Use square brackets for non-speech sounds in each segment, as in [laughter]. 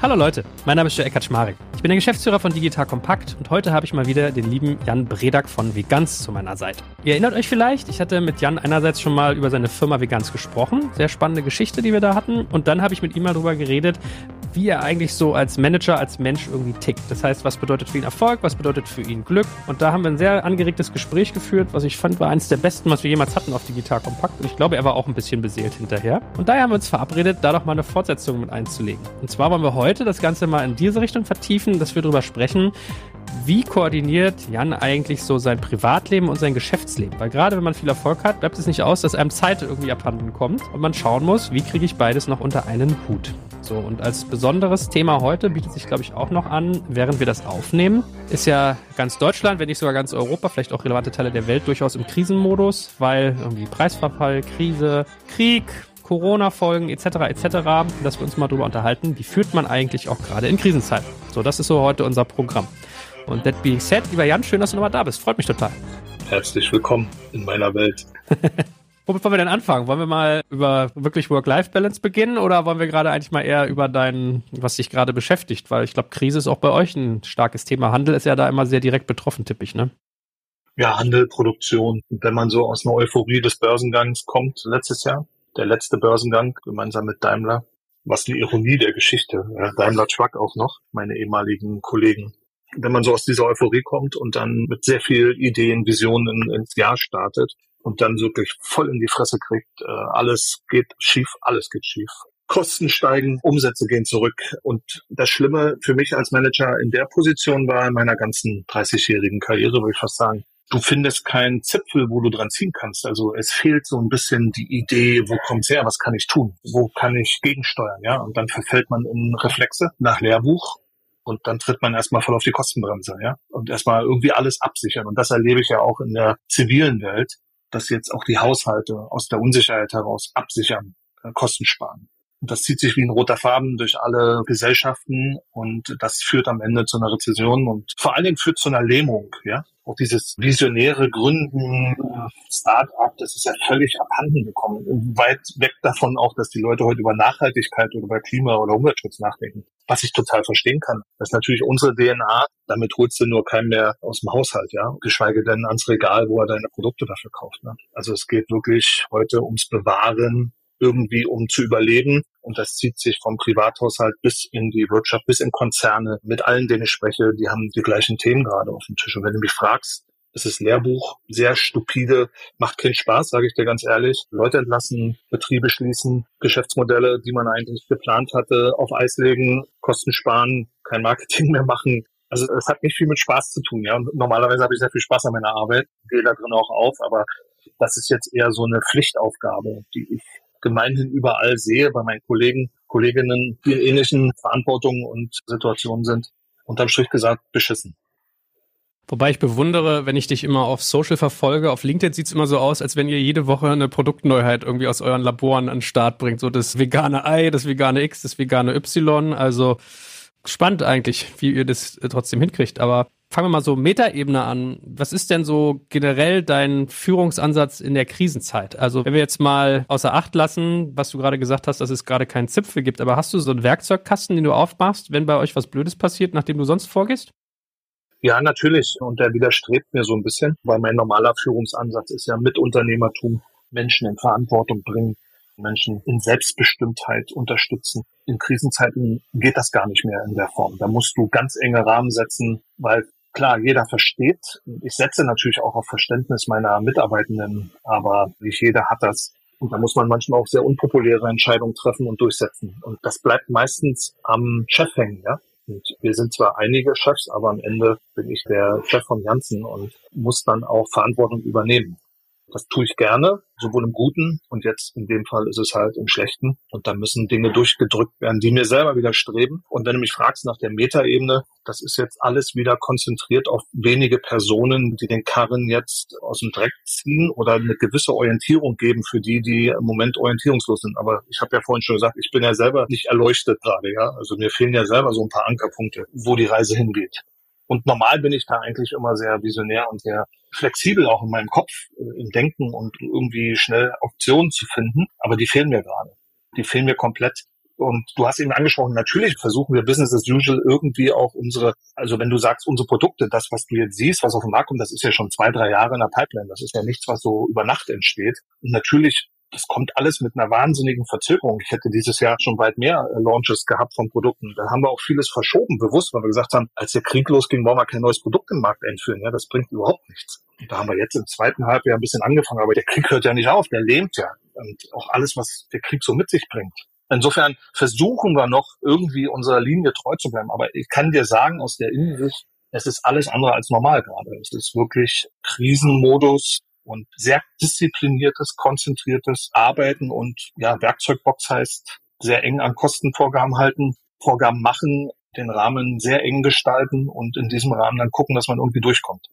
Hallo Leute, mein Name ist Joel Kaczmarek. Ich bin der Geschäftsführer von Digital Kompakt und heute habe ich mal wieder den lieben Jan Bredak von Veganz zu meiner Seite. Ihr erinnert euch vielleicht, ich hatte mit Jan einerseits schon mal über seine Firma Veganz gesprochen, sehr spannende Geschichte, die wir da hatten und dann habe ich mit ihm mal darüber geredet, wie er eigentlich so als Manager, als Mensch irgendwie tickt. Das heißt, was bedeutet für ihn Erfolg, was bedeutet für ihn Glück und da haben wir ein sehr angeregtes Gespräch geführt, was ich fand war eines der besten, was wir jemals hatten auf Digital Kompakt und ich glaube, er war auch ein bisschen beseelt hinterher. Und daher haben wir uns verabredet, da doch mal eine Fortsetzung mit einzulegen. Und zwar wollen wir heute das Ganze mal in diese Richtung vertiefen, dass wir darüber sprechen, wie koordiniert Jan eigentlich so sein Privatleben und sein Geschäftsleben? Weil gerade wenn man viel Erfolg hat, bleibt es nicht aus, dass einem Zeit irgendwie abhanden kommt und man schauen muss, wie kriege ich beides noch unter einen Hut. So, und als besonderes Thema heute bietet sich, glaube ich, auch noch an, während wir das aufnehmen, ist ja ganz Deutschland, wenn nicht sogar ganz Europa, vielleicht auch relevante Teile der Welt durchaus im Krisenmodus, weil irgendwie Preisverfall, Krise, Krieg, Corona-Folgen etc. etc., dass wir uns mal drüber unterhalten, wie führt man eigentlich auch gerade in Krisenzeiten. So, das ist so heute unser Programm. Und that being said, lieber Jan, schön, dass du nochmal da bist. Freut mich total. Herzlich willkommen in meiner Welt. [laughs] Womit wollen wir denn anfangen? Wollen wir mal über wirklich Work-Life-Balance beginnen oder wollen wir gerade eigentlich mal eher über dein, was dich gerade beschäftigt? Weil ich glaube, Krise ist auch bei euch ein starkes Thema. Handel ist ja da immer sehr direkt betroffen, tippig, ne? Ja, Handel, Produktion. Wenn man so aus einer Euphorie des Börsengangs kommt letztes Jahr, der letzte Börsengang gemeinsam mit Daimler. Was die Ironie der Geschichte. Daimler Truck auch noch, meine ehemaligen Kollegen. Wenn man so aus dieser Euphorie kommt und dann mit sehr viel Ideen, Visionen ins Jahr startet und dann wirklich voll in die Fresse kriegt, äh, alles geht schief, alles geht schief. Kosten steigen, Umsätze gehen zurück. Und das Schlimme für mich als Manager in der Position war in meiner ganzen 30-jährigen Karriere, würde ich fast sagen, du findest keinen Zipfel, wo du dran ziehen kannst. Also es fehlt so ein bisschen die Idee, wo kommt's her, was kann ich tun, wo kann ich gegensteuern, ja. Und dann verfällt man in Reflexe nach Lehrbuch und dann tritt man erstmal voll auf die Kostenbremse, ja. Und erstmal irgendwie alles absichern. Und das erlebe ich ja auch in der zivilen Welt, dass jetzt auch die Haushalte aus der Unsicherheit heraus absichern, äh, Kosten sparen. Und das zieht sich wie ein roter Faden durch alle Gesellschaften und das führt am Ende zu einer Rezession und vor allen Dingen führt zu einer Lähmung, ja. Auch dieses visionäre Gründen, Start-up, das ist ja völlig abhanden gekommen. Weit weg davon auch, dass die Leute heute über Nachhaltigkeit oder über Klima- oder Umweltschutz nachdenken. Was ich total verstehen kann. Das ist natürlich unsere DNA. Damit holst du nur keinen mehr aus dem Haushalt, ja. Geschweige denn ans Regal, wo er deine Produkte dafür kauft. Ne? Also es geht wirklich heute ums Bewahren irgendwie, um zu überleben. Und das zieht sich vom Privathaushalt bis in die Wirtschaft, bis in Konzerne. Mit allen, denen ich spreche, die haben die gleichen Themen gerade auf dem Tisch. Und wenn du mich fragst, es ist Lehrbuch, sehr stupide, macht keinen Spaß, sage ich dir ganz ehrlich. Leute entlassen, Betriebe schließen, Geschäftsmodelle, die man eigentlich geplant hatte, auf Eis legen, Kosten sparen, kein Marketing mehr machen. Also es hat nicht viel mit Spaß zu tun, ja. Und normalerweise habe ich sehr viel Spaß an meiner Arbeit, gehe da drin auch auf, aber das ist jetzt eher so eine Pflichtaufgabe, die ich gemeinhin überall sehe bei meinen Kollegen, Kolleginnen, die in ähnlichen Verantwortungen und Situationen sind. Unterm Strich gesagt, beschissen. Wobei ich bewundere, wenn ich dich immer auf Social verfolge, auf LinkedIn sieht es immer so aus, als wenn ihr jede Woche eine Produktneuheit irgendwie aus euren Laboren an den Start bringt. So das vegane Ei, das vegane X, das vegane Y. Also spannend eigentlich, wie ihr das trotzdem hinkriegt. Aber fangen wir mal so Metaebene an. Was ist denn so generell dein Führungsansatz in der Krisenzeit? Also wenn wir jetzt mal außer Acht lassen, was du gerade gesagt hast, dass es gerade keinen Zipfel gibt, aber hast du so einen Werkzeugkasten, den du aufmachst, wenn bei euch was Blödes passiert, nachdem du sonst vorgehst? Ja, natürlich. Und der widerstrebt mir so ein bisschen, weil mein normaler Führungsansatz ist ja mit Unternehmertum Menschen in Verantwortung bringen, Menschen in Selbstbestimmtheit unterstützen. In Krisenzeiten geht das gar nicht mehr in der Form. Da musst du ganz enge Rahmen setzen, weil klar, jeder versteht. Ich setze natürlich auch auf Verständnis meiner Mitarbeitenden, aber nicht jeder hat das. Und da muss man manchmal auch sehr unpopuläre Entscheidungen treffen und durchsetzen. Und das bleibt meistens am Chef hängen, ja. Und wir sind zwar einige Chefs, aber am Ende bin ich der Chef von Janssen und muss dann auch Verantwortung übernehmen. Das tue ich gerne, sowohl im Guten und jetzt in dem Fall ist es halt im Schlechten. Und da müssen Dinge durchgedrückt werden, die mir selber widerstreben. Und wenn du mich fragst nach der Metaebene, das ist jetzt alles wieder konzentriert auf wenige Personen, die den Karren jetzt aus dem Dreck ziehen oder eine gewisse Orientierung geben für die, die im Moment orientierungslos sind. Aber ich habe ja vorhin schon gesagt, ich bin ja selber nicht erleuchtet gerade, ja. Also mir fehlen ja selber so ein paar Ankerpunkte, wo die Reise hingeht. Und normal bin ich da eigentlich immer sehr visionär und sehr flexibel auch in meinem Kopf, äh, im Denken und irgendwie schnell Optionen zu finden. Aber die fehlen mir gerade. Die fehlen mir komplett. Und du hast eben angesprochen, natürlich versuchen wir Business as usual irgendwie auch unsere, also wenn du sagst, unsere Produkte, das, was du jetzt siehst, was auf den Markt kommt, das ist ja schon zwei, drei Jahre in der Pipeline. Das ist ja nichts, was so über Nacht entsteht. Und natürlich das kommt alles mit einer wahnsinnigen Verzögerung. Ich hätte dieses Jahr schon weit mehr äh, Launches gehabt von Produkten. Da haben wir auch vieles verschoben, bewusst, weil wir gesagt haben, als der Krieg losging, wollen wir kein neues Produkt im Markt einführen. Ja, das bringt überhaupt nichts. Und da haben wir jetzt im zweiten Halbjahr ein bisschen angefangen, aber der Krieg hört ja nicht auf, der lähmt ja. Und auch alles, was der Krieg so mit sich bringt. Insofern versuchen wir noch irgendwie unserer Linie treu zu bleiben. Aber ich kann dir sagen, aus der Innensicht, es ist alles andere als normal gerade. Es ist wirklich Krisenmodus und sehr diszipliniertes, konzentriertes Arbeiten und ja, Werkzeugbox heißt sehr eng an Kostenvorgaben halten, Vorgaben machen, den Rahmen sehr eng gestalten und in diesem Rahmen dann gucken, dass man irgendwie durchkommt.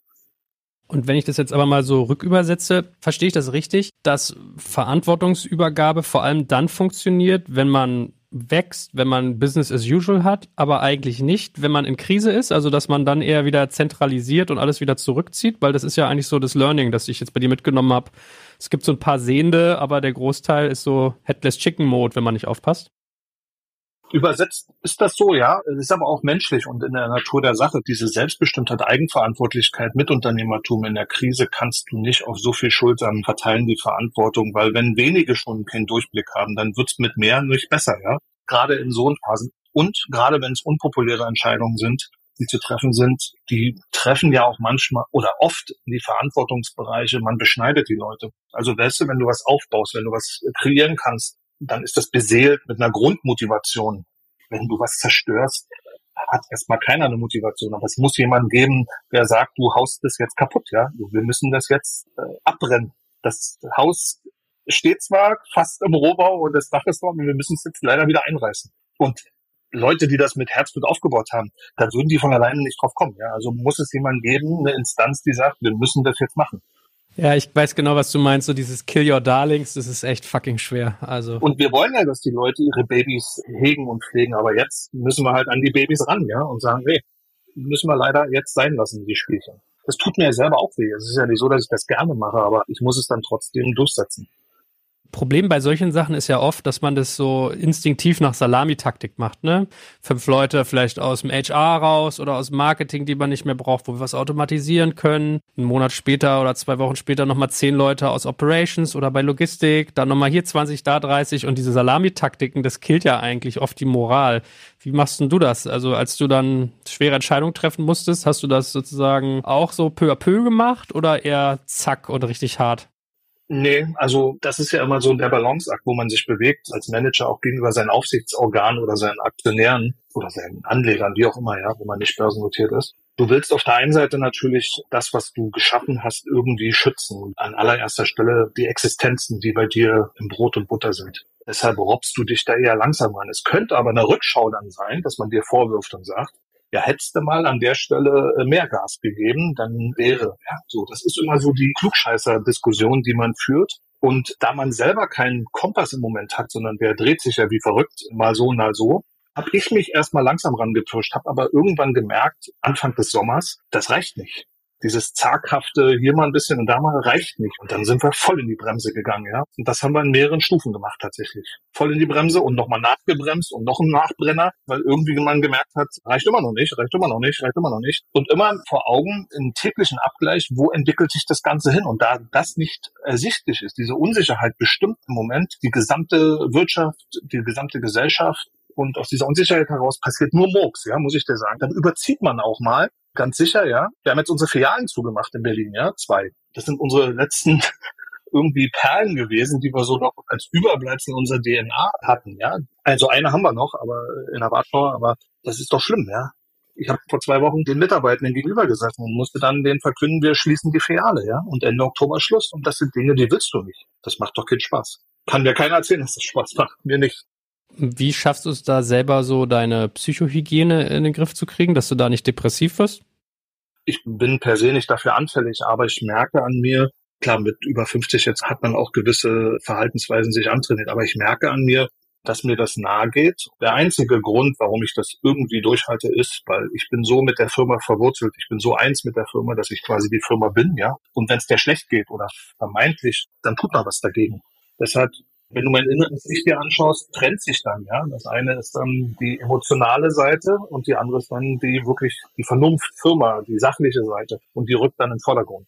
Und wenn ich das jetzt aber mal so rückübersetze, verstehe ich das richtig, dass Verantwortungsübergabe vor allem dann funktioniert, wenn man wächst, wenn man Business as usual hat, aber eigentlich nicht, wenn man in Krise ist, also dass man dann eher wieder zentralisiert und alles wieder zurückzieht, weil das ist ja eigentlich so das Learning, das ich jetzt bei dir mitgenommen habe. Es gibt so ein paar Sehende, aber der Großteil ist so Headless Chicken Mode, wenn man nicht aufpasst. Übersetzt ist das so, ja. Es ist aber auch menschlich und in der Natur der Sache. Diese Selbstbestimmtheit, Eigenverantwortlichkeit, Mitunternehmertum in der Krise kannst du nicht auf so viel Schultern verteilen, die Verantwortung, weil wenn wenige schon keinen Durchblick haben, dann wird's mit mehr nicht besser, ja. Gerade in so Phasen. Und gerade wenn es unpopuläre Entscheidungen sind, die zu treffen sind, die treffen ja auch manchmal oder oft die Verantwortungsbereiche, man beschneidet die Leute. Also weißt du, wenn du was aufbaust, wenn du was kreieren kannst, dann ist das beseelt mit einer Grundmotivation. Wenn du was zerstörst, hat erstmal keiner eine Motivation. Aber es muss jemand geben, der sagt, du haust das jetzt kaputt, ja. Wir müssen das jetzt äh, abbrennen. Das Haus steht zwar fast im Rohbau und das Dach ist noch, wir müssen es jetzt leider wieder einreißen. Und Leute, die das mit Herzblut aufgebaut haben, da würden die von alleine nicht drauf kommen. Ja? Also muss es jemand geben, eine Instanz, die sagt, wir müssen das jetzt machen. Ja, ich weiß genau, was du meinst. So dieses Kill Your Darlings, das ist echt fucking schwer. Also. Und wir wollen ja, dass die Leute ihre Babys hegen und pflegen, aber jetzt müssen wir halt an die Babys ran, ja, und sagen, nee, müssen wir leider jetzt sein lassen, die Spielchen. Das tut mir ja selber auch weh. Es ist ja nicht so, dass ich das gerne mache, aber ich muss es dann trotzdem durchsetzen. Problem bei solchen Sachen ist ja oft, dass man das so instinktiv nach Salamitaktik macht, ne? Fünf Leute vielleicht aus dem HR raus oder aus Marketing, die man nicht mehr braucht, wo wir was automatisieren können. Einen Monat später oder zwei Wochen später nochmal zehn Leute aus Operations oder bei Logistik, dann nochmal hier 20, da 30 und diese Salamitaktiken, das killt ja eigentlich oft die Moral. Wie machst denn du das? Also als du dann schwere Entscheidungen treffen musstest, hast du das sozusagen auch so peu à peu gemacht oder eher zack und richtig hart? Nee, also das ist ja immer so der Balanceakt, wo man sich bewegt, als Manager auch gegenüber seinen Aufsichtsorganen oder seinen Aktionären oder seinen Anlegern, wie auch immer, ja, wo man nicht börsennotiert ist. Du willst auf der einen Seite natürlich das, was du geschaffen hast, irgendwie schützen. An allererster Stelle die Existenzen, die bei dir im Brot und Butter sind. Deshalb robbst du dich da eher langsam an. Es könnte aber eine Rückschau dann sein, dass man dir vorwirft und sagt, ja, hättest du mal an der Stelle äh, mehr Gas gegeben, dann wäre, ja, so. Das ist immer so die Klugscheißer-Diskussion, die man führt. Und da man selber keinen Kompass im Moment hat, sondern der dreht sich ja wie verrückt, mal so, mal so, habe ich mich erstmal langsam rangepirscht, habe aber irgendwann gemerkt, Anfang des Sommers, das reicht nicht dieses zaghafte hier mal ein bisschen und da mal reicht nicht. Und dann sind wir voll in die Bremse gegangen, ja. Und das haben wir in mehreren Stufen gemacht tatsächlich. Voll in die Bremse und nochmal nachgebremst und noch ein Nachbrenner, weil irgendwie man gemerkt hat, reicht immer noch nicht, reicht immer noch nicht, reicht immer noch nicht. Und immer vor Augen im täglichen Abgleich, wo entwickelt sich das Ganze hin? Und da das nicht ersichtlich ist, diese Unsicherheit bestimmt im Moment die gesamte Wirtschaft, die gesamte Gesellschaft und aus dieser Unsicherheit heraus passiert nur Murks, ja, muss ich dir sagen. Dann überzieht man auch mal Ganz sicher, ja. Wir haben jetzt unsere Filialen zugemacht in Berlin, ja, zwei. Das sind unsere letzten [laughs] irgendwie Perlen gewesen, die wir so noch als Überbleibsel unserer DNA hatten, ja. Also eine haben wir noch, aber in der Warschau, aber das ist doch schlimm, ja. Ich habe vor zwei Wochen den Mitarbeitenden gegenüber gesessen und musste dann den verkünden, wir schließen die Filiale, ja, und Ende Oktober Schluss. Und das sind Dinge, die willst du nicht. Das macht doch keinen Spaß. Kann mir keiner erzählen, dass das Spaß macht. Mir nicht. Wie schaffst du es da selber so deine Psychohygiene in den Griff zu kriegen, dass du da nicht depressiv wirst? Ich bin per se nicht dafür anfällig, aber ich merke an mir, klar, mit über 50 jetzt hat man auch gewisse Verhaltensweisen sich antrainiert, aber ich merke an mir, dass mir das nahe geht. Der einzige Grund, warum ich das irgendwie durchhalte, ist, weil ich bin so mit der Firma verwurzelt, ich bin so eins mit der Firma, dass ich quasi die Firma bin, ja. Und wenn es der schlecht geht oder vermeintlich, dann tut man was dagegen. Deshalb wenn du mein inneres Ich dir anschaust, trennt sich dann, ja. Das eine ist dann die emotionale Seite und die andere ist dann die wirklich die Vernunftfirma, die sachliche Seite und die rückt dann im Vordergrund.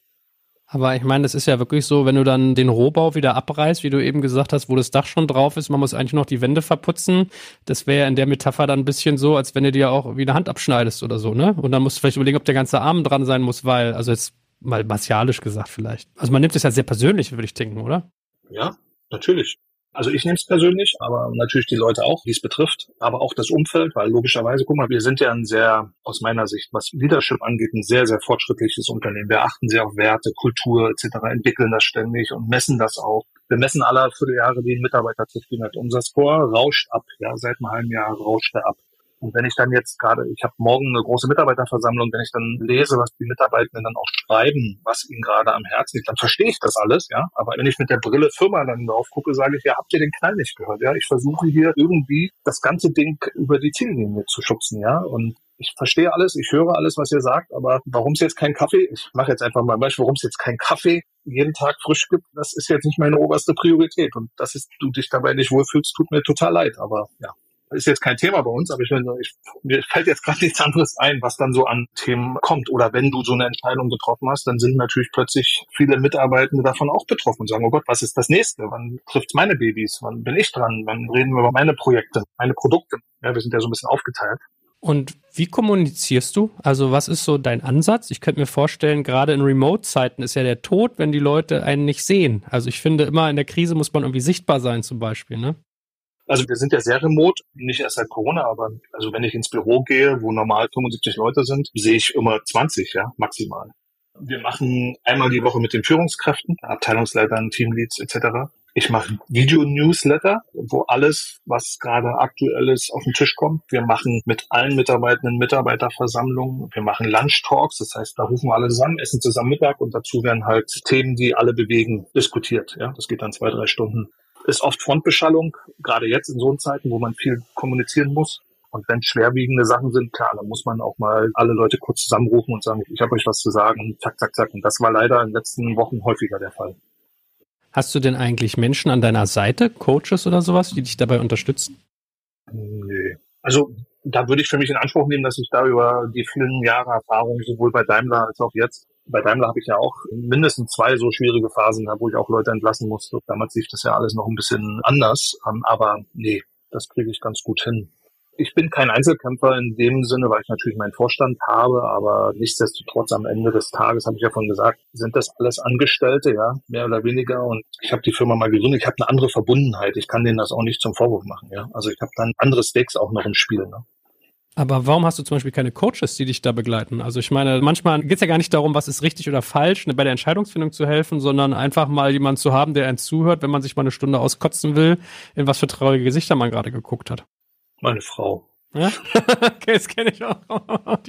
Aber ich meine, das ist ja wirklich so, wenn du dann den Rohbau wieder abreißt, wie du eben gesagt hast, wo das Dach schon drauf ist, man muss eigentlich noch die Wände verputzen. Das wäre ja in der Metapher dann ein bisschen so, als wenn du dir auch wie eine Hand abschneidest oder so, ne? Und dann musst du vielleicht überlegen, ob der ganze Arm dran sein muss, weil, also jetzt mal martialisch gesagt vielleicht. Also man nimmt es ja sehr persönlich, würde ich denken, oder? Ja, natürlich. Also ich nehme es persönlich, aber natürlich die Leute auch, die es betrifft, aber auch das Umfeld, weil logischerweise, guck mal, wir sind ja ein sehr, aus meiner Sicht, was Leadership angeht, ein sehr, sehr fortschrittliches Unternehmen. Wir achten sehr auf Werte, Kultur etc., entwickeln das ständig und messen das auch. Wir messen alle Vierteljahre die Mitarbeiterzufriedenheit. Unser Score rauscht ab, ja, seit einem halben Jahr rauscht er ab. Und wenn ich dann jetzt gerade, ich habe morgen eine große Mitarbeiterversammlung, wenn ich dann lese, was die Mitarbeitenden dann auch schreiben, was ihnen gerade am Herzen liegt, dann verstehe ich das alles, ja. Aber wenn ich mit der Brille Firma dann drauf gucke, sage ich, ja, habt ihr den Knall nicht gehört? Ja, ich versuche hier irgendwie das ganze Ding über die Ziellinie zu schubsen, ja. Und ich verstehe alles, ich höre alles, was ihr sagt, aber warum es jetzt kein Kaffee, ich mache jetzt einfach mal ein Beispiel, warum es jetzt kein Kaffee jeden Tag frisch gibt, das ist jetzt nicht meine oberste Priorität. Und dass du dich dabei nicht wohlfühlst, tut mir total leid. Aber ja, ist jetzt kein Thema bei uns, aber ich, ich mir fällt jetzt gerade nichts anderes ein, was dann so an Themen kommt. Oder wenn du so eine Entscheidung getroffen hast, dann sind natürlich plötzlich viele Mitarbeitende davon auch betroffen und sagen, oh Gott, was ist das nächste? Wann trifft's meine Babys? Wann bin ich dran? Wann reden wir über meine Projekte, meine Produkte? Ja, wir sind ja so ein bisschen aufgeteilt. Und wie kommunizierst du? Also was ist so dein Ansatz? Ich könnte mir vorstellen, gerade in Remote-Zeiten ist ja der Tod, wenn die Leute einen nicht sehen. Also ich finde immer in der Krise muss man irgendwie sichtbar sein zum Beispiel, ne? Also wir sind ja sehr remote, nicht erst seit Corona, aber also wenn ich ins Büro gehe, wo normal 75 Leute sind, sehe ich immer 20, ja, maximal. Wir machen einmal die Woche mit den Führungskräften, Abteilungsleitern, Teamleads etc. Ich mache Video-Newsletter, wo alles, was gerade aktuell ist, auf den Tisch kommt. Wir machen mit allen Mitarbeitenden Mitarbeiterversammlungen. Wir machen Lunch-Talks, das heißt, da rufen wir alle zusammen, essen zusammen Mittag und dazu werden halt Themen, die alle bewegen, diskutiert. Ja, das geht dann zwei, drei Stunden ist oft Frontbeschallung, gerade jetzt in so Zeiten, wo man viel kommunizieren muss. Und wenn schwerwiegende Sachen sind, klar, dann muss man auch mal alle Leute kurz zusammenrufen und sagen, ich habe euch was zu sagen, zack, zack, zack. Und das war leider in den letzten Wochen häufiger der Fall. Hast du denn eigentlich Menschen an deiner Seite, Coaches oder sowas, die dich dabei unterstützen? Nee. Also da würde ich für mich in Anspruch nehmen, dass ich da über die vielen Jahre Erfahrung sowohl bei Daimler als auch jetzt bei Daimler habe ich ja auch mindestens zwei so schwierige Phasen wo ich auch Leute entlassen musste. Damals lief das ja alles noch ein bisschen anders, ähm, aber nee, das kriege ich ganz gut hin. Ich bin kein Einzelkämpfer in dem Sinne, weil ich natürlich meinen Vorstand habe, aber nichtsdestotrotz am Ende des Tages, habe ich ja von gesagt, sind das alles Angestellte, ja, mehr oder weniger. Und ich habe die Firma mal gegründet, ich habe eine andere Verbundenheit. Ich kann denen das auch nicht zum Vorwurf machen, ja. Also ich habe dann andere Stakes auch noch im Spiel. Ne? Aber warum hast du zum Beispiel keine Coaches, die dich da begleiten? Also ich meine, manchmal geht es ja gar nicht darum, was ist richtig oder falsch, ne, bei der Entscheidungsfindung zu helfen, sondern einfach mal jemanden zu haben, der einen zuhört, wenn man sich mal eine Stunde auskotzen will, in was für traurige Gesichter man gerade geguckt hat. Meine Frau. Ja, [laughs] okay, das kenne ich auch. [laughs]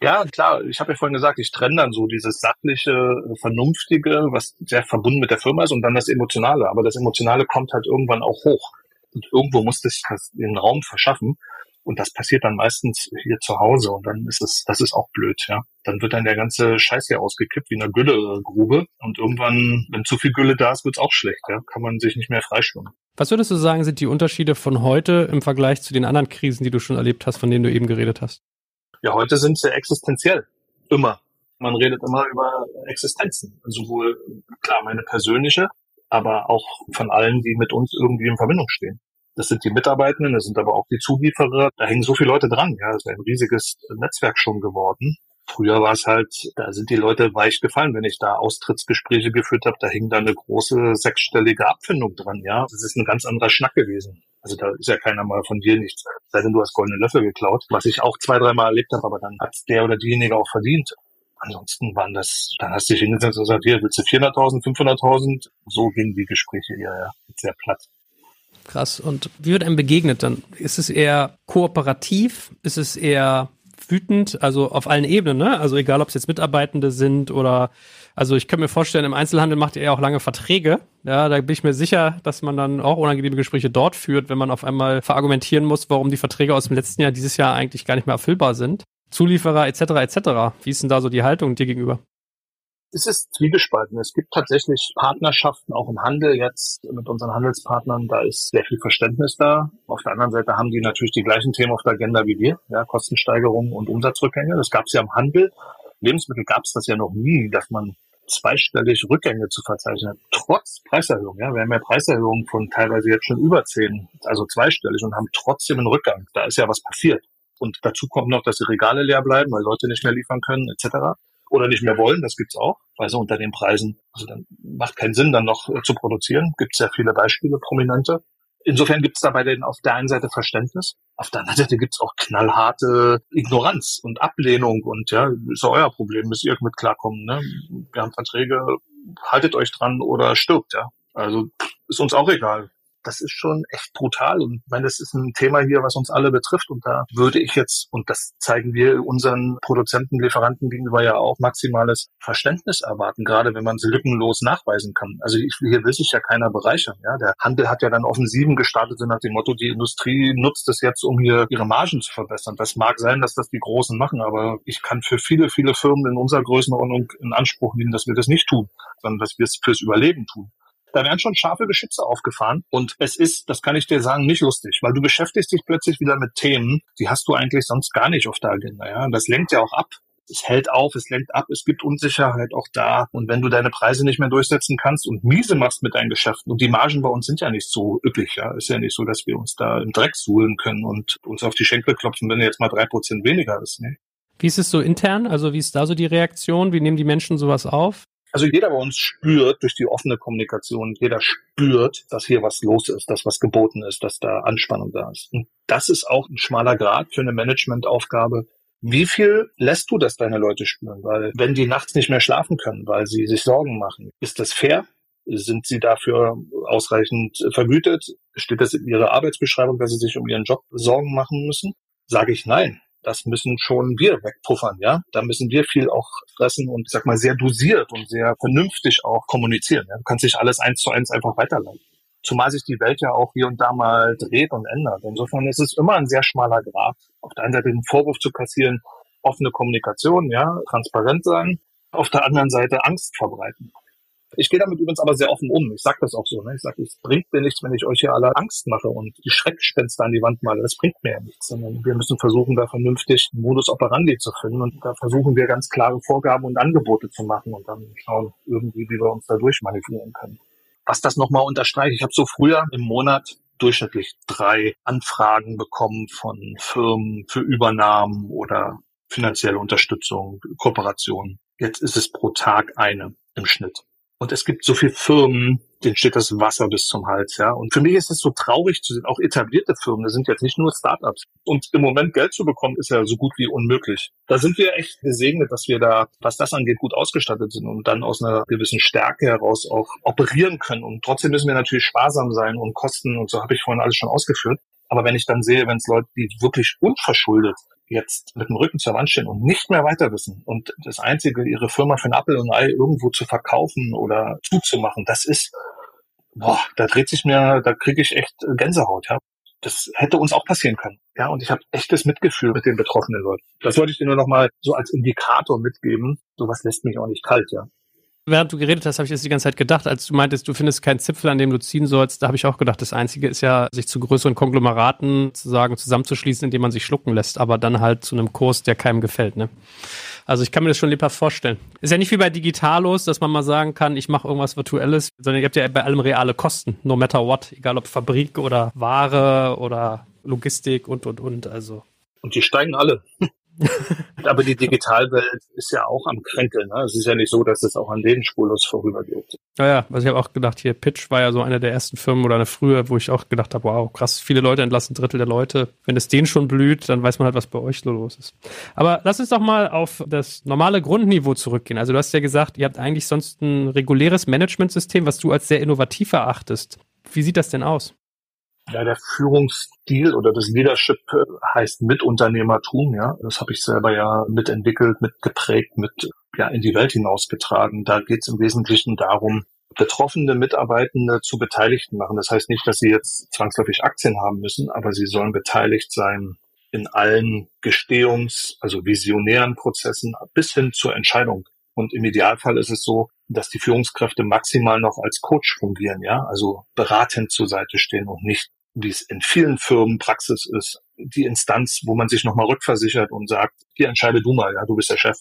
ja, klar. Ich habe ja vorhin gesagt, ich trenne dann so dieses sachliche, vernunftige, was sehr verbunden mit der Firma ist, und dann das Emotionale. Aber das Emotionale kommt halt irgendwann auch hoch. Und irgendwo muss das den Raum verschaffen. Und das passiert dann meistens hier zu Hause und dann ist es, das ist auch blöd, ja. Dann wird dann der ganze Scheiß hier ausgekippt wie in einer Güllegrube und irgendwann, wenn zu viel Gülle da ist, wird's auch schlecht, ja. Kann man sich nicht mehr freischwimmen. Was würdest du sagen, sind die Unterschiede von heute im Vergleich zu den anderen Krisen, die du schon erlebt hast, von denen du eben geredet hast? Ja, heute sind sie existenziell. Immer. Man redet immer über Existenzen. Sowohl, klar, meine persönliche, aber auch von allen, die mit uns irgendwie in Verbindung stehen. Das sind die Mitarbeitenden, das sind aber auch die Zulieferer. Da hängen so viele Leute dran. Ja, das ist ein riesiges Netzwerk schon geworden. Früher war es halt, da sind die Leute weich gefallen, wenn ich da Austrittsgespräche geführt habe, da hing da eine große sechsstellige Abfindung dran, ja. Das ist ein ganz anderer Schnack gewesen. Also da ist ja keiner mal von dir nichts, sei denn du hast goldene Löffel geklaut, was ich auch zwei, dreimal erlebt habe, aber dann hat der oder diejenige auch verdient. Ansonsten waren das, dann hast du dich hingesetzt und gesagt, hier willst du 400.000, 500.000? So gingen die Gespräche eher, ja, sehr platt. Krass. Und wie wird einem begegnet dann? Ist es eher kooperativ? Ist es eher wütend? Also auf allen Ebenen, ne? Also egal, ob es jetzt Mitarbeitende sind oder, also ich kann mir vorstellen, im Einzelhandel macht ihr ja auch lange Verträge. Ja, da bin ich mir sicher, dass man dann auch unangenehme Gespräche dort führt, wenn man auf einmal verargumentieren muss, warum die Verträge aus dem letzten Jahr dieses Jahr eigentlich gar nicht mehr erfüllbar sind. Zulieferer etc. etc. Wie ist denn da so die Haltung dir gegenüber? Es ist zwiegespalten. Es gibt tatsächlich Partnerschaften auch im Handel jetzt mit unseren Handelspartnern. Da ist sehr viel Verständnis da. Auf der anderen Seite haben die natürlich die gleichen Themen auf der Agenda wie wir. Ja, Kostensteigerungen und Umsatzrückgänge. Das gab es ja im Handel. Lebensmittel gab es das ja noch nie, dass man zweistellig Rückgänge zu verzeichnen hat. Trotz Preiserhöhung. Ja, wir haben ja Preiserhöhungen von teilweise jetzt schon über zehn, also zweistellig und haben trotzdem einen Rückgang. Da ist ja was passiert. Und dazu kommt noch, dass die Regale leer bleiben, weil Leute nicht mehr liefern können, etc. Oder nicht mehr wollen, das gibt's auch, weil sie unter den Preisen, also dann macht keinen Sinn, dann noch äh, zu produzieren. Gibt sehr viele Beispiele, prominente. Insofern gibt's da bei denen auf der einen Seite Verständnis, auf der anderen Seite gibt's auch knallharte Ignoranz und Ablehnung und ja, ist ja euer Problem, müsst ihr mit klarkommen. Ne? Wir haben Verträge, haltet euch dran oder stirbt, ja. Also ist uns auch egal das ist schon echt brutal. Und ich meine, das ist ein Thema hier, was uns alle betrifft. Und da würde ich jetzt, und das zeigen wir unseren Produzenten, Lieferanten gegenüber ja auch maximales Verständnis erwarten, gerade wenn man sie lückenlos nachweisen kann. Also ich, hier will sich ja keiner bereichern. Ja? Der Handel hat ja dann Offensiven gestartet nach dem Motto, die Industrie nutzt es jetzt, um hier ihre Margen zu verbessern. Das mag sein, dass das die Großen machen, aber ich kann für viele, viele Firmen in unserer Größenordnung in Anspruch nehmen, dass wir das nicht tun, sondern dass wir es fürs Überleben tun. Da werden schon scharfe Geschütze aufgefahren. Und es ist, das kann ich dir sagen, nicht lustig, weil du beschäftigst dich plötzlich wieder mit Themen, die hast du eigentlich sonst gar nicht auf der Agenda. Ja? Und das lenkt ja auch ab. Es hält auf, es lenkt ab, es gibt Unsicherheit auch da. Und wenn du deine Preise nicht mehr durchsetzen kannst und miese machst mit deinen Geschäften, und die Margen bei uns sind ja nicht so üppig, ja, ist ja nicht so, dass wir uns da im Dreck suhlen können und uns auf die Schenkel klopfen, wenn jetzt mal drei Prozent weniger ist. Ne? Wie ist es so intern? Also wie ist da so die Reaktion? Wie nehmen die Menschen sowas auf? Also jeder bei uns spürt durch die offene Kommunikation, jeder spürt, dass hier was los ist, dass was geboten ist, dass da Anspannung da ist. Und das ist auch ein schmaler Grad für eine Managementaufgabe. Wie viel lässt du das deine Leute spüren? Weil wenn die nachts nicht mehr schlafen können, weil sie sich Sorgen machen, ist das fair? Sind sie dafür ausreichend vergütet? Steht das in ihrer Arbeitsbeschreibung, dass sie sich um ihren Job Sorgen machen müssen? Sage ich nein das müssen schon wir wegpuffern, ja. Da müssen wir viel auch fressen und, sag mal, sehr dosiert und sehr vernünftig auch kommunizieren. Ja? Du kannst nicht alles eins zu eins einfach weiterleiten. Zumal sich die Welt ja auch hier und da mal dreht und ändert. Insofern ist es immer ein sehr schmaler Grad. Auf der einen Seite den Vorwurf zu kassieren, offene Kommunikation, ja, transparent sein. Auf der anderen Seite Angst verbreiten. Ich gehe damit übrigens aber sehr offen um. Ich sage das auch so. Ne? Ich sage, es bringt mir nichts, wenn ich euch hier alle Angst mache und die Schreckgespenster an die Wand male. Das bringt mir ja nichts. Sondern wir müssen versuchen, da vernünftig einen Modus operandi zu finden. Und da versuchen wir ganz klare Vorgaben und Angebote zu machen und dann schauen irgendwie, wie wir uns da durchmanipulieren können. Was das nochmal unterstreicht, ich habe so früher im Monat durchschnittlich drei Anfragen bekommen von Firmen für Übernahmen oder finanzielle Unterstützung, Kooperation. Jetzt ist es pro Tag eine im Schnitt. Und es gibt so viele Firmen, denen steht das Wasser bis zum Hals, ja. Und für mich ist es so traurig zu sehen, auch etablierte Firmen, das sind jetzt nicht nur Startups. Und im Moment Geld zu bekommen, ist ja so gut wie unmöglich. Da sind wir echt gesegnet, dass wir da, was das angeht, gut ausgestattet sind und dann aus einer gewissen Stärke heraus auch operieren können. Und trotzdem müssen wir natürlich sparsam sein und Kosten und so habe ich vorhin alles schon ausgeführt. Aber wenn ich dann sehe, wenn es Leute, die wirklich unverschuldet jetzt mit dem Rücken zur Wand stehen und nicht mehr weiter wissen und das Einzige, ihre Firma für ein Apfel und Ei irgendwo zu verkaufen oder zuzumachen, das ist, boah, da dreht sich mir, da kriege ich echt Gänsehaut, ja. Das hätte uns auch passieren können. Ja, und ich habe echtes Mitgefühl mit den betroffenen Leuten. Das wollte ich dir nur noch mal so als Indikator mitgeben. Sowas lässt mich auch nicht kalt, ja. Während du geredet hast, habe ich das die ganze Zeit gedacht, als du meintest, du findest keinen Zipfel, an dem du ziehen sollst, da habe ich auch gedacht, das Einzige ist ja, sich zu größeren Konglomeraten zu sagen, zusammenzuschließen, indem man sich schlucken lässt, aber dann halt zu einem Kurs, der keinem gefällt. Ne? Also ich kann mir das schon lebhaft vorstellen. Ist ja nicht wie bei Digitalos, dass man mal sagen kann, ich mache irgendwas Virtuelles, sondern ihr habt ja bei allem reale Kosten, no matter what, egal ob Fabrik oder Ware oder Logistik und, und, und. Also und die steigen alle. Aber die Digitalwelt ist ja auch am Kränkeln. Ne? Es ist ja nicht so, dass es auch an denen spurlos vorübergeht. Ja, ja, also ich habe auch gedacht, hier Pitch war ja so eine der ersten Firmen oder eine frühe, wo ich auch gedacht habe, wow, krass, viele Leute entlassen, Drittel der Leute. Wenn es denen schon blüht, dann weiß man halt, was bei euch so los ist. Aber lass uns doch mal auf das normale Grundniveau zurückgehen. Also du hast ja gesagt, ihr habt eigentlich sonst ein reguläres Managementsystem, was du als sehr innovativ erachtest. Wie sieht das denn aus? Ja, der Führungsstil oder das Leadership äh, heißt Mitunternehmertum, ja. Das habe ich selber ja mitentwickelt, mitgeprägt, mit ja in die Welt hinausgetragen. Da geht es im Wesentlichen darum, betroffene Mitarbeitende zu Beteiligten machen. Das heißt nicht, dass sie jetzt zwangsläufig Aktien haben müssen, aber sie sollen beteiligt sein in allen Gestehungs-, also visionären Prozessen bis hin zur Entscheidung. Und im Idealfall ist es so, dass die Führungskräfte maximal noch als Coach fungieren, ja, also beratend zur Seite stehen und nicht, wie es in vielen Firmen Praxis ist, die Instanz, wo man sich nochmal rückversichert und sagt, hier entscheide du mal, ja, du bist der Chef.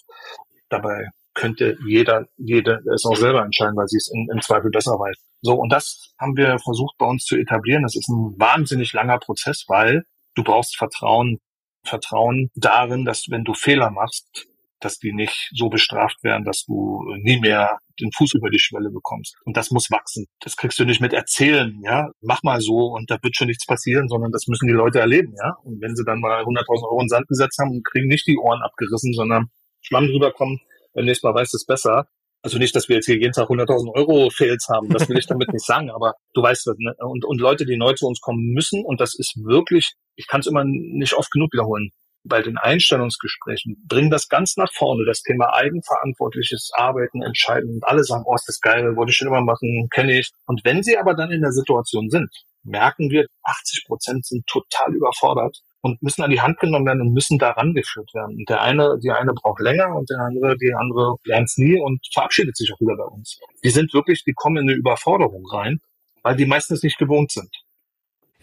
Dabei könnte jeder, jede es auch selber entscheiden, weil sie es im Zweifel besser weiß. So, und das haben wir versucht bei uns zu etablieren. Das ist ein wahnsinnig langer Prozess, weil du brauchst Vertrauen, Vertrauen darin, dass wenn du Fehler machst, dass die nicht so bestraft werden, dass du nie mehr den Fuß über die Schwelle bekommst. Und das muss wachsen. Das kriegst du nicht mit erzählen, ja. Mach mal so und da wird schon nichts passieren, sondern das müssen die Leute erleben, ja. Und wenn sie dann mal 100.000 Euro in Sand gesetzt haben und kriegen nicht die Ohren abgerissen, sondern Schwamm drüber kommen, beim nächsten Mal weißt du es besser. Also nicht, dass wir jetzt hier jeden Tag 100.000 Euro Fails haben, das will ich damit nicht sagen, aber du weißt was, ne? und, und Leute, die neu zu uns kommen müssen, und das ist wirklich, ich kann es immer nicht oft genug wiederholen, bei den Einstellungsgesprächen bringen das ganz nach vorne, das Thema eigenverantwortliches Arbeiten, Entscheiden. Und alle sagen, oh, ist das geil, wollte ich schon immer machen, kenne ich. Und wenn sie aber dann in der Situation sind, merken wir, 80 Prozent sind total überfordert und müssen an die Hand genommen werden und müssen da rangeführt werden. Und der eine, die eine braucht länger und der andere, die andere lernt es nie und verabschiedet sich auch wieder bei uns. Die sind wirklich, die kommen in eine Überforderung rein, weil die meistens nicht gewohnt sind.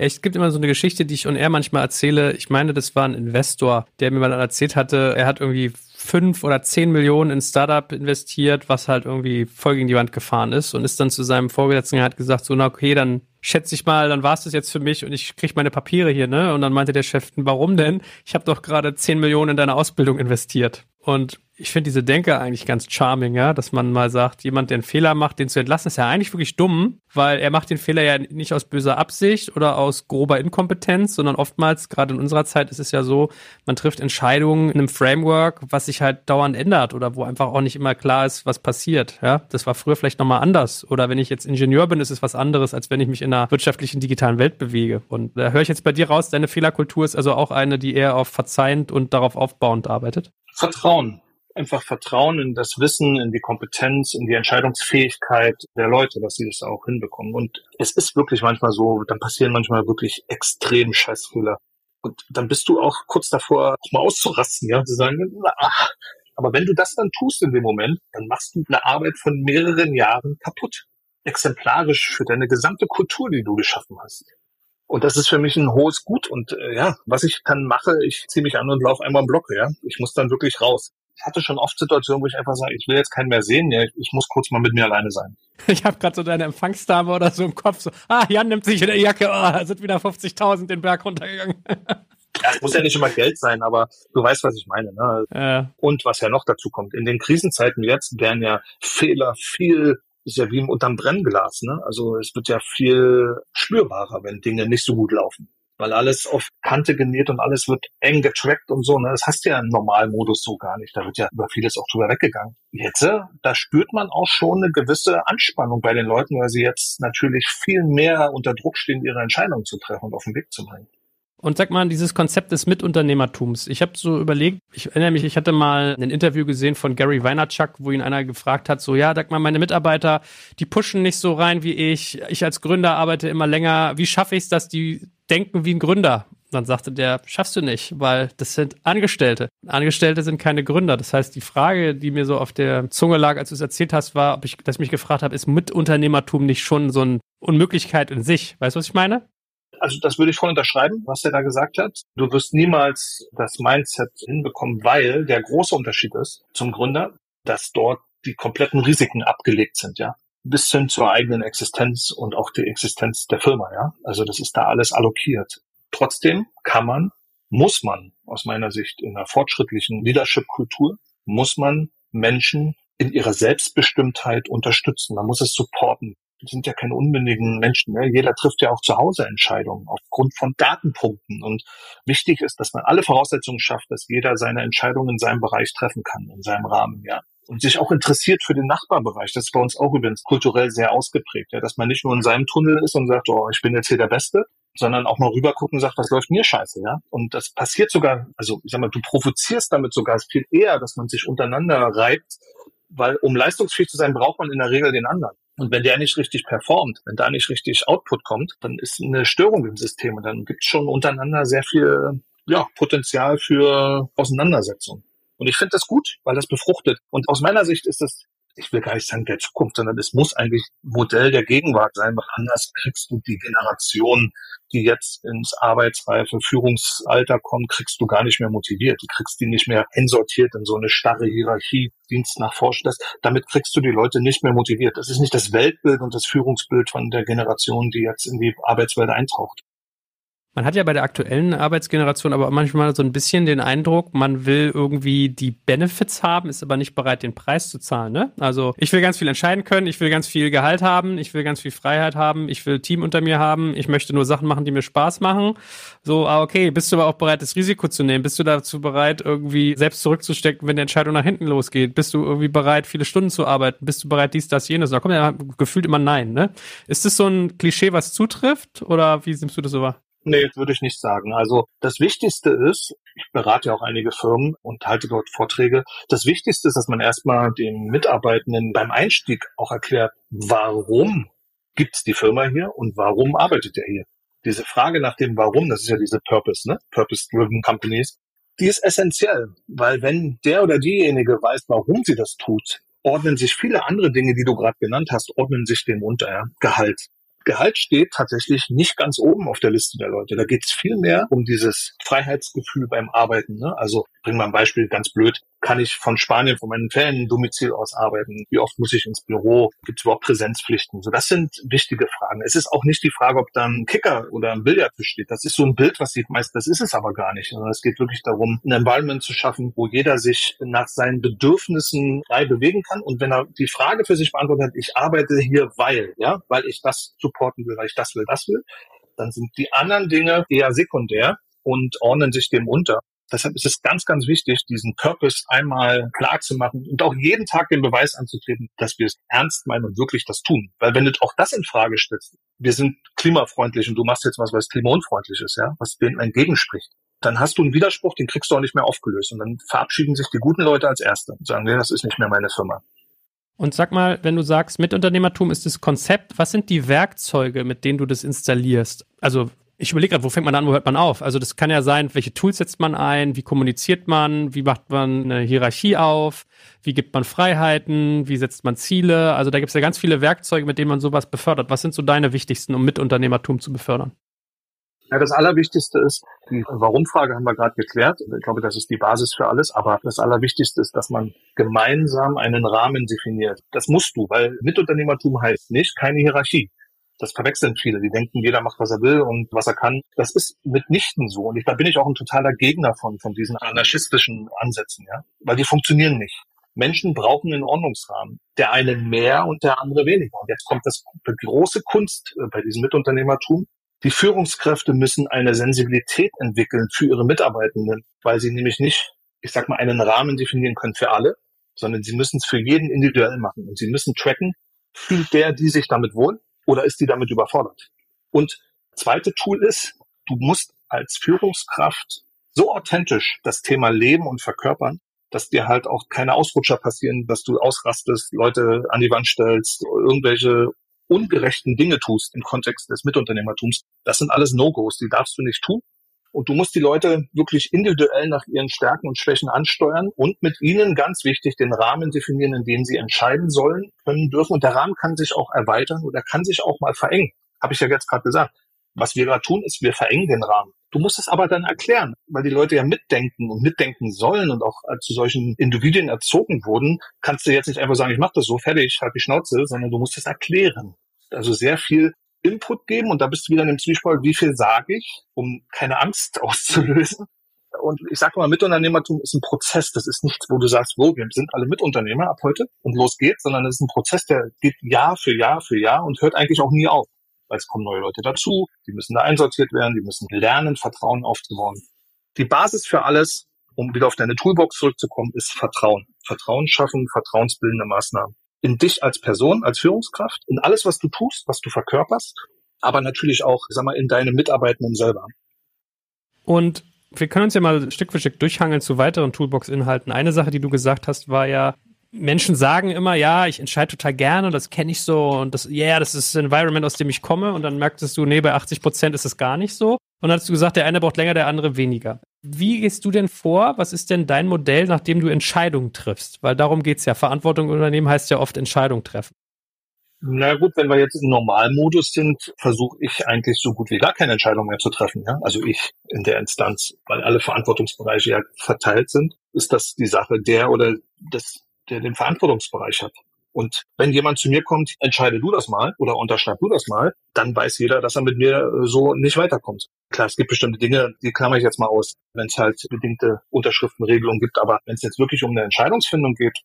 Es gibt immer so eine Geschichte, die ich und er manchmal erzähle. Ich meine, das war ein Investor, der mir mal erzählt hatte, er hat irgendwie fünf oder zehn Millionen in Startup investiert, was halt irgendwie voll gegen die Wand gefahren ist und ist dann zu seinem Vorgesetzten und hat gesagt, so, na okay, dann schätze ich mal, dann war es das jetzt für mich und ich kriege meine Papiere hier, ne? Und dann meinte der Chef, warum denn? Ich habe doch gerade zehn Millionen in deine Ausbildung investiert. Und ich finde diese Denke eigentlich ganz charming, ja, dass man mal sagt, jemand, der einen Fehler macht, den zu entlassen, ist ja eigentlich wirklich dumm, weil er macht den Fehler ja nicht aus böser Absicht oder aus grober Inkompetenz, sondern oftmals, gerade in unserer Zeit, ist es ja so, man trifft Entscheidungen in einem Framework, was sich halt dauernd ändert oder wo einfach auch nicht immer klar ist, was passiert, ja. Das war früher vielleicht nochmal anders. Oder wenn ich jetzt Ingenieur bin, ist es was anderes, als wenn ich mich in einer wirtschaftlichen digitalen Welt bewege. Und da höre ich jetzt bei dir raus, deine Fehlerkultur ist also auch eine, die eher auf verzeihend und darauf aufbauend arbeitet. Vertrauen einfach Vertrauen in das Wissen, in die Kompetenz, in die Entscheidungsfähigkeit der Leute, dass sie das auch hinbekommen. Und es ist wirklich manchmal so, dann passieren manchmal wirklich extrem Scheißfehler. Und dann bist du auch kurz davor, auch mal auszurasten, ja, zu sagen, ach, aber wenn du das dann tust in dem Moment, dann machst du eine Arbeit von mehreren Jahren kaputt. Exemplarisch für deine gesamte Kultur, die du geschaffen hast. Und das ist für mich ein hohes Gut. Und äh, ja, was ich dann mache, ich ziehe mich an und laufe einmal im Block, ja. Ich muss dann wirklich raus ich hatte schon oft Situationen, wo ich einfach sage, ich will jetzt keinen mehr sehen, ich muss kurz mal mit mir alleine sein. [laughs] Ich habe gerade so deine Empfangsdame oder so im Kopf, so, ah, Jan nimmt sich in der Jacke, oh, sind wieder 50.000 den Berg runtergegangen. [laughs] Ja, es muss ja nicht immer Geld sein, aber du weißt, was ich meine. Ne? Ja. Und was ja noch dazu kommt, in den Krisenzeiten jetzt werden ja Fehler viel ist ja wie unterm Brennglas, ne? Also es wird ja viel spürbarer, wenn Dinge nicht so gut laufen weil alles auf Kante genäht und alles wird eng getrackt und so. Ne? Das hast du ja im Normalmodus so gar nicht. Da wird ja über vieles auch drüber weggegangen. Jetzt, da spürt man auch schon eine gewisse Anspannung bei den Leuten, weil sie jetzt natürlich viel mehr unter Druck stehen, ihre Entscheidungen zu treffen und auf den Weg zu bringen. Und sag mal, dieses Konzept des Mitunternehmertums. Ich habe so überlegt, ich erinnere mich, ich hatte mal ein Interview gesehen von Gary Vaynerchuk, wo ihn einer gefragt hat, so, ja, sag mal, meine Mitarbeiter, die pushen nicht so rein wie ich. Ich als Gründer arbeite immer länger. Wie schaffe ich es, dass die denken wie ein Gründer. Dann sagte der, schaffst du nicht, weil das sind Angestellte. Angestellte sind keine Gründer. Das heißt, die Frage, die mir so auf der Zunge lag, als du es erzählt hast, war, ob ich, dass ich mich gefragt habe, ist Mitunternehmertum nicht schon so eine Unmöglichkeit in sich? Weißt du, was ich meine? Also das würde ich voll unterschreiben, was er da gesagt hat. Du wirst niemals das Mindset hinbekommen, weil der große Unterschied ist zum Gründer, dass dort die kompletten Risiken abgelegt sind, ja bis hin zur eigenen Existenz und auch die Existenz der Firma, ja. Also das ist da alles allokiert. Trotzdem kann man muss man aus meiner Sicht in einer fortschrittlichen Leadership-Kultur, muss man Menschen in ihrer Selbstbestimmtheit unterstützen. Man muss es supporten. Sind ja keine unbändigen Menschen. Ne? Jeder trifft ja auch zu Hause Entscheidungen aufgrund von Datenpunkten. Und wichtig ist, dass man alle Voraussetzungen schafft, dass jeder seine Entscheidungen in seinem Bereich treffen kann, in seinem Rahmen. Ja und sich auch interessiert für den Nachbarbereich. Das ist bei uns auch übrigens kulturell sehr ausgeprägt, ja, dass man nicht nur in seinem Tunnel ist und sagt, oh, ich bin jetzt hier der Beste, sondern auch mal rübergucken und sagt, was läuft mir scheiße, ja? Und das passiert sogar, also ich sag mal, du provozierst damit sogar viel eher, dass man sich untereinander reibt, weil um leistungsfähig zu sein, braucht man in der Regel den anderen. Und wenn der nicht richtig performt, wenn da nicht richtig Output kommt, dann ist eine Störung im System und dann gibt es schon untereinander sehr viel ja, Potenzial für Auseinandersetzung. Und ich finde das gut, weil das befruchtet. Und aus meiner Sicht ist das, ich will gar nicht sagen der Zukunft, sondern es muss eigentlich Modell der Gegenwart sein, weil anders kriegst du die Generation, die jetzt ins arbeitsreife Führungsalter kommt, kriegst du gar nicht mehr motiviert. Du kriegst die nicht mehr einsortiert in so eine starre Hierarchie, Dienst nach Vorstand. damit kriegst du die Leute nicht mehr motiviert. Das ist nicht das Weltbild und das Führungsbild von der Generation, die jetzt in die Arbeitswelt eintaucht. Man hat ja bei der aktuellen Arbeitsgeneration aber manchmal so ein bisschen den Eindruck, man will irgendwie die Benefits haben, ist aber nicht bereit, den Preis zu zahlen. Ne? Also ich will ganz viel entscheiden können, ich will ganz viel Gehalt haben, ich will ganz viel Freiheit haben, ich will Team unter mir haben, ich möchte nur Sachen machen, die mir Spaß machen. So, ah, okay, bist du aber auch bereit, das Risiko zu nehmen? Bist du dazu bereit, irgendwie selbst zurückzustecken, wenn die Entscheidung nach hinten losgeht? Bist du irgendwie bereit, viele Stunden zu arbeiten? Bist du bereit, dies, das, jenes? Da kommt ja gefühlt immer Nein. Ne? Ist das so ein Klischee, was zutrifft? Oder wie nimmst du das so wahr? Nee, würde ich nicht sagen. Also das Wichtigste ist, ich berate ja auch einige Firmen und halte dort Vorträge. Das Wichtigste ist, dass man erstmal den Mitarbeitenden beim Einstieg auch erklärt, warum gibt's die Firma hier und warum arbeitet er hier? Diese Frage nach dem Warum, das ist ja diese Purpose, ne? Purpose-driven Companies, die ist essentiell, weil wenn der oder diejenige weiß, warum sie das tut, ordnen sich viele andere Dinge, die du gerade genannt hast, ordnen sich dem unter. Ja? Gehalt, Gehalt steht tatsächlich nicht ganz oben auf der Liste der Leute. Da geht es viel mehr um dieses Freiheitsgefühl beim Arbeiten. Ne? Also bring mal ein Beispiel ganz blöd. Kann ich von Spanien, von meinem Feriendomizil aus arbeiten? Wie oft muss ich ins Büro? Gibt es überhaupt Präsenzpflichten? So, das sind wichtige Fragen. Es ist auch nicht die Frage, ob da ein Kicker oder ein Billardtisch steht. Das ist so ein Bild, was sieht meist, das ist es aber gar nicht. Es geht wirklich darum, ein Environment zu schaffen, wo jeder sich nach seinen Bedürfnissen frei bewegen kann. Und wenn er die Frage für sich beantwortet, ich arbeite hier, weil, ja, weil ich das supporten will, weil ich das will, das will, dann sind die anderen Dinge eher sekundär und ordnen sich dem unter. Deshalb ist es ganz, ganz wichtig, diesen Purpose einmal klar zu machen und auch jeden Tag den Beweis anzutreten, dass wir es ernst meinen und wirklich das tun. Weil wenn du auch das in Frage stellst, wir sind klimafreundlich und du machst jetzt was, was klimaunfreundlich ist, ja, was dem entgegenspricht, dann hast du einen Widerspruch, den kriegst du auch nicht mehr aufgelöst. Und dann verabschieden sich die guten Leute als Erste und sagen, nee, das ist nicht mehr meine Firma. Und sag mal, wenn du sagst, Mitunternehmertum ist das Konzept, was sind die Werkzeuge, mit denen du das installierst? Also ich überlege gerade, wo fängt man an, wo hört man auf? Also das kann ja sein, welche Tools setzt man ein, wie kommuniziert man, wie macht man eine Hierarchie auf, wie gibt man Freiheiten, wie setzt man Ziele. Also da gibt es ja ganz viele Werkzeuge, mit denen man sowas befördert. Was sind so deine wichtigsten, um Mitunternehmertum zu befördern? Ja, das Allerwichtigste ist, die Warum-Frage haben wir gerade geklärt. Ich glaube, das ist die Basis für alles. Aber das Allerwichtigste ist, dass man gemeinsam einen Rahmen definiert. Das musst du, weil Mitunternehmertum heißt nicht keine Hierarchie. Das verwechseln viele. Die denken, jeder macht, was er will und was er kann. Das ist mitnichten so. Und ich, da bin ich auch ein totaler Gegner von, von diesen anarchistischen Ansätzen, ja. Weil die funktionieren nicht. Menschen brauchen einen Ordnungsrahmen. Der eine mehr und der andere weniger. Und jetzt kommt das die große Kunst äh, bei diesem Mitunternehmertum. Die Führungskräfte müssen eine Sensibilität entwickeln für ihre Mitarbeitenden, weil sie nämlich nicht, ich sag mal, einen Rahmen definieren können für alle, sondern sie müssen es für jeden individuell machen. Und sie müssen tracken, fühlt der, die sich damit wohl? oder ist die damit überfordert? Und zweite Tool ist, du musst als Führungskraft so authentisch das Thema leben und verkörpern, dass dir halt auch keine Ausrutscher passieren, dass du ausrastest, Leute an die Wand stellst, irgendwelche ungerechten Dinge tust im Kontext des Mitunternehmertums. Das sind alles No-Gos, die darfst du nicht tun. Und du musst die Leute wirklich individuell nach ihren Stärken und Schwächen ansteuern und mit ihnen ganz wichtig den Rahmen definieren, in dem sie entscheiden sollen, können, dürfen. Und der Rahmen kann sich auch erweitern oder kann sich auch mal verengen. Habe ich ja jetzt gerade gesagt. Was wir gerade tun, ist, wir verengen den Rahmen. Du musst es aber dann erklären, weil die Leute ja mitdenken und mitdenken sollen und auch zu solchen Individuen erzogen wurden, kannst du jetzt nicht einfach sagen, ich mache das so, fertig, halt die Schnauze, sondern du musst es erklären. Also sehr viel Input geben und da bist du wieder in dem Zwiespalt, wie viel sage ich, um keine Angst [laughs] auszulösen Und ich sage mal, Mitunternehmertum ist ein Prozess. Das ist nichts, wo du sagst, wo, wir sind alle Mitunternehmer ab heute und los geht's, sondern es ist ein Prozess, der geht Jahr für Jahr für Jahr und hört eigentlich auch nie auf. Weil es kommen neue Leute dazu, die müssen da einsortiert werden, die müssen lernen, Vertrauen aufzubauen. Die Basis für alles, um wieder auf deine Toolbox zurückzukommen, ist Vertrauen. Vertrauen schaffen, vertrauensbildende Maßnahmen. In dich als Person, als Führungskraft, in alles, was du tust, was du verkörperst, aber natürlich auch, sag mal, in deine Mitarbeitenden selber. Und wir können uns ja mal Stück für Stück durchhangeln zu weiteren Toolbox-Inhalten. Eine Sache, die du gesagt hast, war ja, Menschen sagen immer, ja, ich entscheide total gerne, das kenne ich so und das, ja, yeah, das ist das Environment, aus dem ich komme und dann merktest du, nee, bei 80 Prozent ist es gar nicht so. Und dann hast du gesagt, der eine braucht länger, der andere weniger. Wie gehst du denn vor? Was ist denn dein Modell, nachdem du Entscheidungen triffst? Weil darum geht's ja. Verantwortung im Unternehmen heißt ja oft Entscheidungen treffen. Na gut, wenn wir jetzt im Normalmodus sind, versuche ich eigentlich so gut wie gar keine Entscheidung mehr zu treffen. Ja? Also ich in der Instanz, weil alle Verantwortungsbereiche ja verteilt sind, ist das die Sache der oder das, der den Verantwortungsbereich hat. Und wenn jemand zu mir kommt, entscheide du das mal oder unterschreib du das mal, dann weiß jeder, dass er mit mir äh, so nicht weiterkommt. Klar, es gibt bestimmte Dinge, die klammer ich jetzt mal aus, wenn es halt bedingte Unterschriftenregelungen gibt. Aber wenn es jetzt wirklich um eine Entscheidungsfindung geht,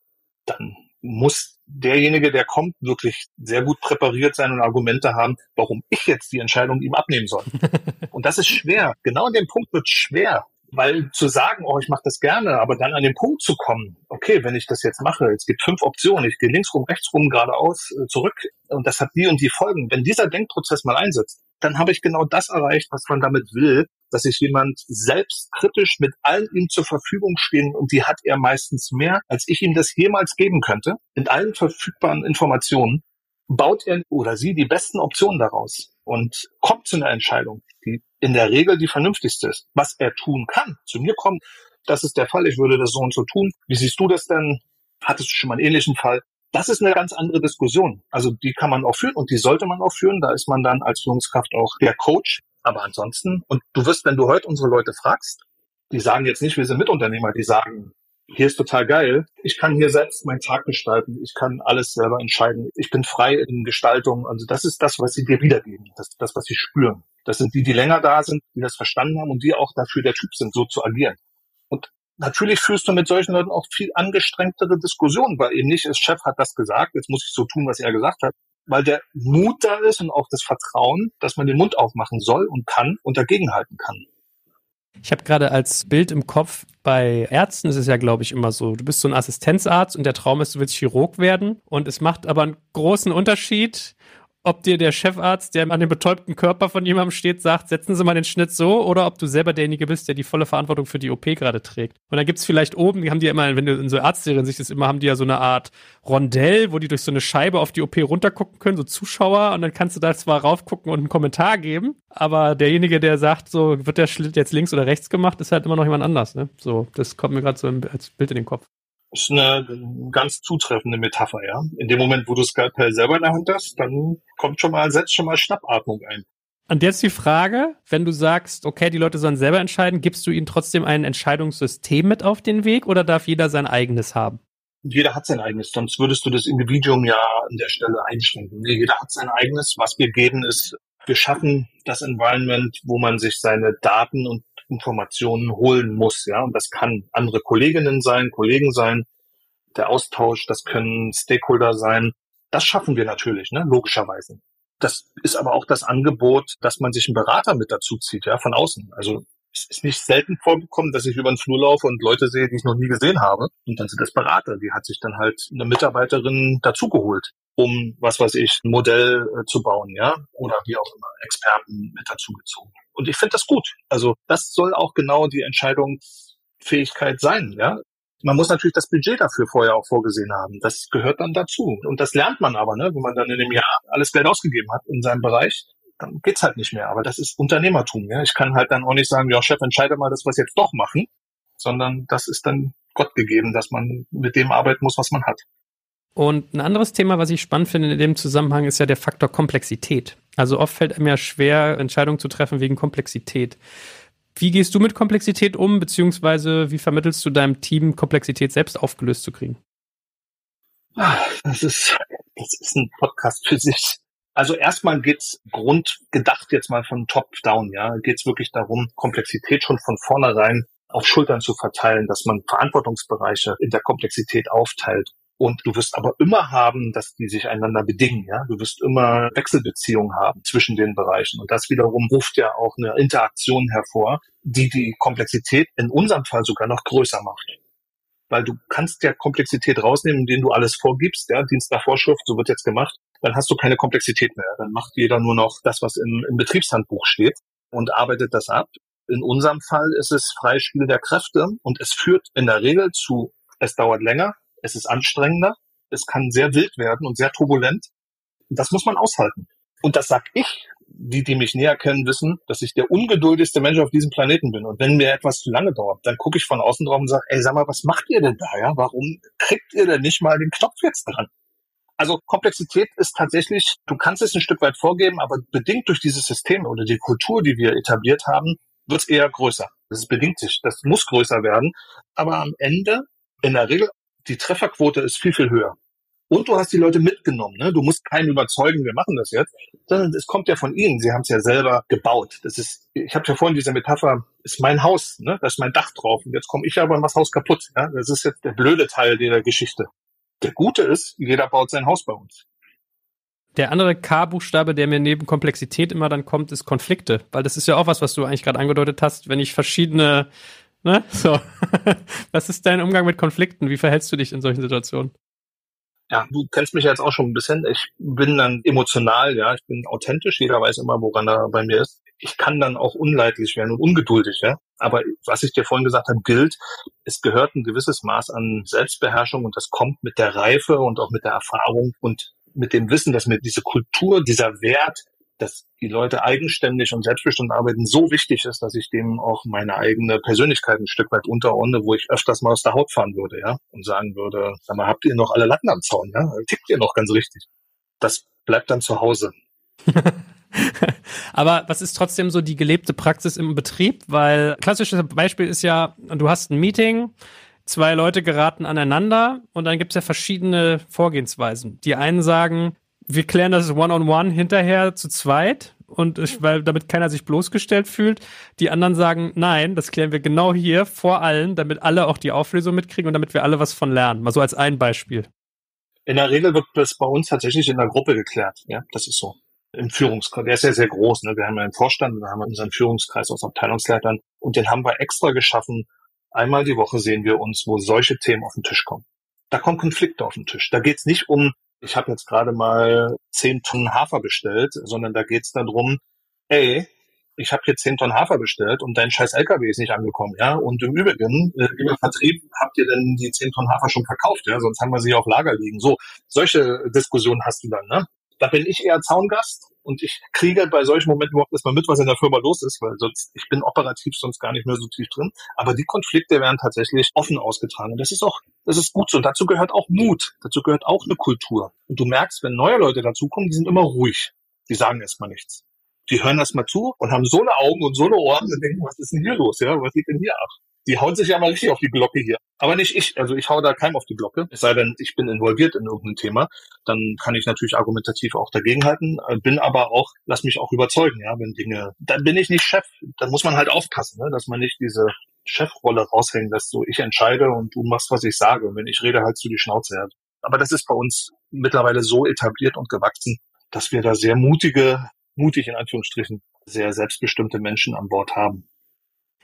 dann muss derjenige, der kommt, wirklich sehr gut präpariert sein und Argumente haben, warum ich jetzt die Entscheidung ihm abnehmen soll. [laughs] und das ist schwer. Genau an dem Punkt wird schwer. Weil zu sagen, oh, ich mache das gerne, aber dann an den Punkt zu kommen, okay, wenn ich das jetzt mache, es gibt fünf Optionen, ich gehe links rum, rechts rum, geradeaus, äh, zurück und das hat die und die Folgen. Wenn dieser Denkprozess mal einsetzt, dann habe ich genau das erreicht, was man damit will, dass sich jemand selbstkritisch mit allen ihm zur Verfügung stehen und die hat er meistens mehr, als ich ihm das jemals geben könnte, in allen verfügbaren Informationen, baut er oder sie die besten Optionen daraus und kommt zu einer Entscheidung, die in der Regel die vernünftigste ist. Was er tun kann, zu mir kommt, das ist der Fall, ich würde das so und so tun. Wie siehst du das denn? Hattest du schon mal einen ähnlichen Fall? Das ist eine ganz andere Diskussion. Also die kann man auch führen und die sollte man auch führen. Da ist man dann als Führungskraft auch der Coach. Aber ansonsten, und du wirst, wenn du heute unsere Leute fragst, die sagen jetzt nicht, wir sind Mitunternehmer, die sagen, hier ist total geil. Ich kann hier selbst meinen Tag gestalten. Ich kann alles selber entscheiden. Ich bin frei in Gestaltung. Also das ist das, was sie dir wiedergeben. Das ist das, was sie spüren. Das sind die, die länger da sind, die das verstanden haben und die auch dafür der Typ sind, so zu agieren. Und natürlich führst du mit solchen Leuten auch viel angestrengtere Diskussionen, weil eben nicht, das Chef hat das gesagt, jetzt muss ich so tun, was er gesagt hat, weil der Mut da ist und auch das Vertrauen, dass man den Mund aufmachen soll und kann und dagegenhalten kann. Ich habe gerade als Bild im Kopf, bei Ärzten ist es ja, glaube ich, immer so, du bist so ein Assistenzarzt und der Traum ist, du willst Chirurg werden. Und es macht aber einen großen Unterschied, ob dir der Chefarzt, der an dem betäubten Körper von jemandem steht, sagt, setzen Sie mal den Schnitt so, oder ob du selber derjenige bist, der die volle Verantwortung für die OP gerade trägt. Und dann gibt's vielleicht oben, die haben die ja immer, wenn du in so Arztserien siehst, immer haben die ja so eine Art Rondell, wo die durch so eine Scheibe auf die OP runtergucken können, so Zuschauer, und dann kannst du da zwar raufgucken und einen Kommentar geben, aber derjenige, der sagt, so wird der Schnitt jetzt links oder rechts gemacht, ist halt immer noch jemand anders. Ne? So, das kommt mir gerade so als Bild in den Kopf ist eine ganz zutreffende Metapher, ja. In dem Moment, wo du Skalpell selber in der Hand hast, dann kommt schon mal, setzt schon mal Schnappatmung ein. Und jetzt die Frage, wenn du sagst, okay, die Leute sollen selber entscheiden, gibst du ihnen trotzdem ein Entscheidungssystem mit auf den Weg oder darf jeder sein eigenes haben? Jeder hat sein eigenes, sonst würdest du das Individuum ja an der Stelle einschränken. Nee, jeder hat sein eigenes. Was wir geben ist, wir schaffen das Environment, wo man sich seine Daten und Informationen holen muss, ja. Und das kann andere Kolleginnen sein, Kollegen sein, der Austausch, das können Stakeholder sein. Das schaffen wir natürlich, ne, logischerweise. Das ist aber auch das Angebot, dass man sich einen Berater mit dazu zieht, ja, von außen. Also es ist nicht selten vorgekommen, dass ich über den Flur laufe und Leute sehe, die ich noch nie gesehen habe. Und dann sind das Berater. Die hat sich dann halt eine Mitarbeiterin dazugeholt, um, was weiß ich, ein Modell äh, zu bauen, ja, oder wie auch immer, Experten mit dazugezogen. Und ich finde das gut. Also das soll auch genau die Entscheidungsfähigkeit sein, ja. Man muss natürlich das Budget dafür vorher auch vorgesehen haben. Das gehört dann dazu. Und das lernt man aber, ne? wenn man dann in dem Jahr alles Geld ausgegeben hat in seinem Bereich, dann geht's halt nicht mehr. Aber das ist Unternehmertum. Ja? Ich kann halt dann auch nicht sagen, ja, Chef, entscheide mal, dass wir es jetzt doch machen, sondern das ist dann Gott gegeben, dass man mit dem arbeiten muss, was man hat. Und ein anderes Thema, was ich spannend finde in dem Zusammenhang, ist ja der Faktor Komplexität. Also oft fällt einem ja schwer, Entscheidungen zu treffen wegen Komplexität. Wie gehst du mit Komplexität um, beziehungsweise wie vermittelst du deinem Team, Komplexität selbst aufgelöst zu kriegen? Das ist, das ist ein Podcast für sich. Also erstmal geht's grundgedacht jetzt mal von top down, ja, geht's wirklich darum, Komplexität schon von vornherein auf Schultern zu verteilen, dass man Verantwortungsbereiche in der Komplexität aufteilt. Und du wirst aber immer haben, dass die sich einander bedingen. Ja? Du wirst immer Wechselbeziehungen haben zwischen den Bereichen. Und das wiederum ruft ja auch eine Interaktion hervor, die die Komplexität in unserem Fall sogar noch größer macht. Weil du kannst ja Komplexität rausnehmen, indem du alles vorgibst, ja, Dienst nach Vorschrift, so wird jetzt gemacht, dann hast du keine Komplexität mehr. Dann macht jeder nur noch das, was im, im Betriebshandbuch steht und arbeitet das ab. In unserem Fall ist es Freispiel der Kräfte und es führt in der Regel zu, es dauert länger, es ist anstrengender, es kann sehr wild werden und sehr turbulent. Das muss man aushalten. Und das sag ich. Die, die mich näher kennen, wissen, dass ich der ungeduldigste Mensch auf diesem Planeten bin. Und wenn mir etwas zu lange dauert, dann gucke ich von außen drauf und sage, ey, sag mal, was macht ihr denn da? Ja? Warum kriegt ihr denn nicht mal den Knopf jetzt dran? Also Komplexität ist tatsächlich, du kannst es ein Stück weit vorgeben, aber bedingt durch dieses System oder die Kultur, die wir etabliert haben, wird es eher größer. Das bedingt sich, das muss größer werden. Aber am Ende, in der Regel, die Trefferquote ist viel, viel höher. Und du hast die Leute mitgenommen. Ne? Du musst keinen überzeugen, wir machen das jetzt, sondern es kommt ja von ihnen. Sie haben es ja selber gebaut. Das ist, ich habe ja vorhin diese Metapher, ist mein Haus, ne? da ist mein Dach drauf. Und jetzt komme ich aber und das Haus kaputt. Ja? Das ist jetzt der blöde Teil der Geschichte. Der gute ist, jeder baut sein Haus bei uns. Der andere K-Buchstabe, der mir neben Komplexität immer dann kommt, ist Konflikte. Weil das ist ja auch was, was du eigentlich gerade angedeutet hast, wenn ich verschiedene, ne, [laughs] so. [laughs] was ist dein Umgang mit Konflikten? Wie verhältst du dich in solchen Situationen? Ja, du kennst mich jetzt auch schon ein bisschen. Ich bin dann emotional, ja, ich bin authentisch. Jeder weiß immer, woran er bei mir ist. Ich kann dann auch unleidlich werden und ungeduldig, ja. Aber was ich dir vorhin gesagt habe, gilt, es gehört ein gewisses Maß an Selbstbeherrschung und das kommt mit der Reife und auch mit der Erfahrung und mit dem Wissen, dass mir diese Kultur, dieser Wert, dass die Leute eigenständig und selbstbestimmt arbeiten, so wichtig ist, dass ich dem auch meine eigene Persönlichkeit ein Stück weit unterordne, wo ich öfters mal aus der Haut fahren würde, ja, und sagen würde, sag mal, habt ihr noch alle Latten am Zaun, ja? Tickt ihr noch ganz richtig? Das bleibt dann zu Hause. [laughs] Aber was ist trotzdem so die gelebte Praxis im Betrieb? Weil klassisches Beispiel ist ja, du hast ein Meeting, zwei Leute geraten aneinander und dann gibt es ja verschiedene Vorgehensweisen. Die einen sagen, wir klären das One-on-One -on -one hinterher zu zweit und ich, weil damit keiner sich bloßgestellt fühlt. Die anderen sagen, nein, das klären wir genau hier vor allen, damit alle auch die Auflösung mitkriegen und damit wir alle was von lernen. Mal so als ein Beispiel. In der Regel wird das bei uns tatsächlich in der Gruppe geklärt. Ja, das ist so. Im Führungskreis. Der ist ja sehr groß. Ne? Wir haben ja einen Vorstand, da haben wir unseren Führungskreis aus Abteilungsleitern und den haben wir extra geschaffen. Einmal die Woche sehen wir uns, wo solche Themen auf den Tisch kommen. Da kommen Konflikte auf den Tisch. Da geht es nicht um ich habe jetzt gerade mal zehn Tonnen Hafer bestellt, sondern da geht es darum, ey, ich habe hier zehn Tonnen Hafer bestellt und dein scheiß LKW ist nicht angekommen, ja. Und im Übrigen, äh, lieber Vertrieb, habt ihr denn die zehn Tonnen Hafer schon verkauft, ja? Sonst haben wir sie auf Lager liegen. So, solche Diskussionen hast du dann, ne? Da bin ich eher Zaungast und ich kriege bei solchen Momenten überhaupt erstmal mit, was in der Firma los ist, weil sonst, ich bin operativ sonst gar nicht mehr so tief drin. Aber die Konflikte werden tatsächlich offen ausgetragen. Und das ist auch, das ist gut so. Und dazu gehört auch Mut. Dazu gehört auch eine Kultur. Und du merkst, wenn neue Leute dazukommen, die sind immer ruhig. Die sagen erstmal nichts. Die hören erstmal zu und haben so eine Augen und so eine Ohren und denken, was ist denn hier los? Ja, was geht denn hier ab? Die hauen sich ja mal richtig auf die Glocke hier. Aber nicht ich. Also ich hau da keinem auf die Glocke. Es sei denn, ich bin involviert in irgendein Thema. Dann kann ich natürlich argumentativ auch dagegenhalten. Äh, bin aber auch, lass mich auch überzeugen, ja, wenn Dinge, dann bin ich nicht Chef. Dann muss man halt aufpassen, ne, dass man nicht diese Chefrolle raushängen lässt. So, ich entscheide und du machst, was ich sage. Und wenn ich rede, halt du die Schnauze her. Aber das ist bei uns mittlerweile so etabliert und gewachsen, dass wir da sehr mutige, mutig in Anführungsstrichen, sehr selbstbestimmte Menschen an Bord haben.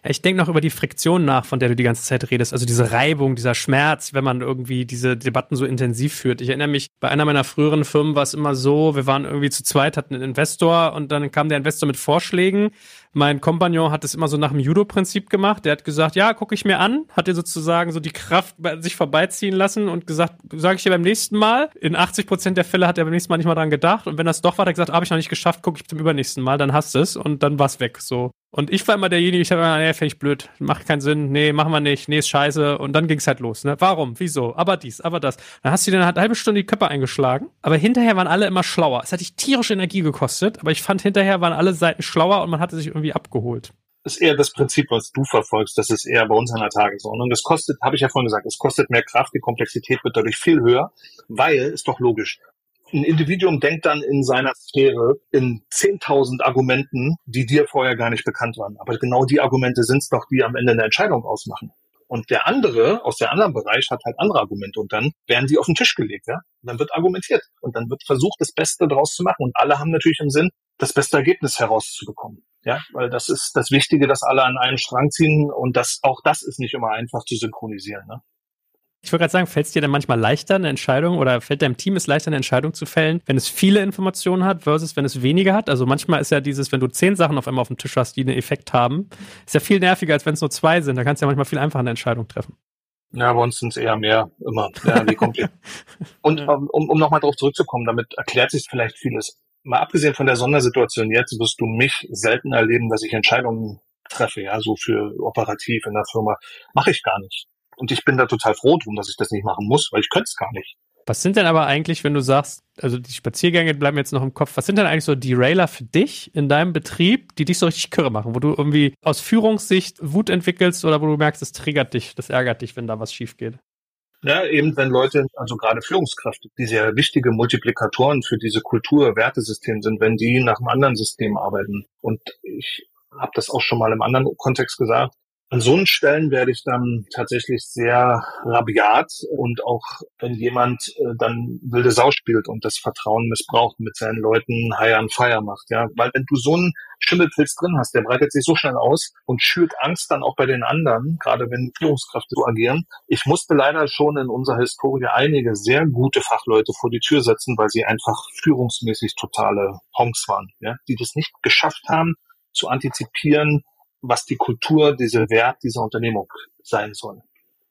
Ich denke noch über die Friktion nach, von der du die ganze Zeit redest. Also diese Reibung, dieser Schmerz, wenn man irgendwie diese Debatten so intensiv führt. Ich erinnere mich, bei einer meiner früheren Firmen war es immer so, wir waren irgendwie zu zweit, hatten einen Investor und dann kam der Investor mit Vorschlägen mein Kompagnon hat es immer so nach dem Judo-Prinzip gemacht. Der hat gesagt, ja, gucke ich mir an, hat er sozusagen so die Kraft bei sich vorbeiziehen lassen und gesagt, sage ich dir beim nächsten Mal. In 80 Prozent der Fälle hat er beim nächsten Mal nicht mal dran gedacht. Und wenn das doch war, hat er gesagt, habe ich noch nicht geschafft, gucke ich zum übernächsten Mal, dann hast du es und dann war's weg. So. Und ich war immer derjenige, ich habe immer, nee, finde ich blöd, macht keinen Sinn, nee, machen wir nicht, nee, ist scheiße. Und dann ging's halt los, ne? Warum? Wieso? Aber dies, aber das. Dann hast du dir eine halbe Stunde die Köpfe eingeschlagen, aber hinterher waren alle immer schlauer. Es hat dich tierische Energie gekostet, aber ich fand hinterher waren alle Seiten schlauer und man hatte sich irgendwie irgendwie abgeholt. Das ist eher das Prinzip, was du verfolgst. Das ist eher bei uns an der Tagesordnung. Das kostet, habe ich ja vorhin gesagt, es kostet mehr Kraft, die Komplexität wird dadurch viel höher, weil, ist doch logisch, Ein Individuum denkt dann in seiner Sphäre in 10.000 Argumenten, die dir vorher gar nicht bekannt waren. Aber genau die Argumente sind es doch, die am Ende eine Entscheidung ausmachen. Und der andere aus der anderen Bereich hat halt andere Argumente und dann werden die auf den Tisch gelegt, ja. Und dann wird argumentiert und dann wird versucht, das Beste daraus zu machen. Und alle haben natürlich im Sinn, das beste Ergebnis herauszubekommen. Ja, weil das ist das Wichtige, dass alle an einen Strang ziehen und das, auch das ist nicht immer einfach zu synchronisieren. Ne? Ich wollte gerade sagen, fällt es dir denn manchmal leichter, eine Entscheidung oder fällt deinem Team es leichter, eine Entscheidung zu fällen, wenn es viele Informationen hat versus wenn es weniger hat? Also manchmal ist ja dieses, wenn du zehn Sachen auf einmal auf dem Tisch hast, die einen Effekt haben, ist ja viel nerviger, als wenn es nur zwei sind. Da kannst du ja manchmal viel einfacher eine Entscheidung treffen. Ja, bei uns sind es eher mehr, immer. Ja, wie komplett. [laughs] Und um, um nochmal darauf zurückzukommen, damit erklärt sich vielleicht vieles. Mal abgesehen von der Sondersituation jetzt, wirst du mich selten erleben, dass ich Entscheidungen treffe, ja, so für operativ in der Firma. Mache ich gar nicht. Und ich bin da total froh drum, dass ich das nicht machen muss, weil ich könnte es gar nicht. Was sind denn aber eigentlich, wenn du sagst, also die Spaziergänge bleiben jetzt noch im Kopf, was sind denn eigentlich so Derailer für dich in deinem Betrieb, die dich so richtig kürre machen, wo du irgendwie aus Führungssicht Wut entwickelst oder wo du merkst, das triggert dich, das ärgert dich, wenn da was schief geht? Ja, eben wenn Leute, also gerade Führungskräfte, die sehr wichtige Multiplikatoren für diese Kultur, Wertesystem sind, wenn die nach einem anderen System arbeiten. Und ich habe das auch schon mal im anderen Kontext gesagt. An so einen Stellen werde ich dann tatsächlich sehr rabiat und auch wenn jemand äh, dann wilde Sau spielt und das Vertrauen missbraucht mit seinen Leuten High on Fire macht, ja, weil wenn du so einen Schimmelpilz drin hast, der breitet sich so schnell aus und schürt Angst dann auch bei den anderen, gerade wenn Führungskräfte so agieren. Ich musste leider schon in unserer Historie einige sehr gute Fachleute vor die Tür setzen, weil sie einfach führungsmäßig totale Honks waren, ja, die das nicht geschafft haben, zu antizipieren, was die Kultur, dieser Wert dieser Unternehmung sein soll.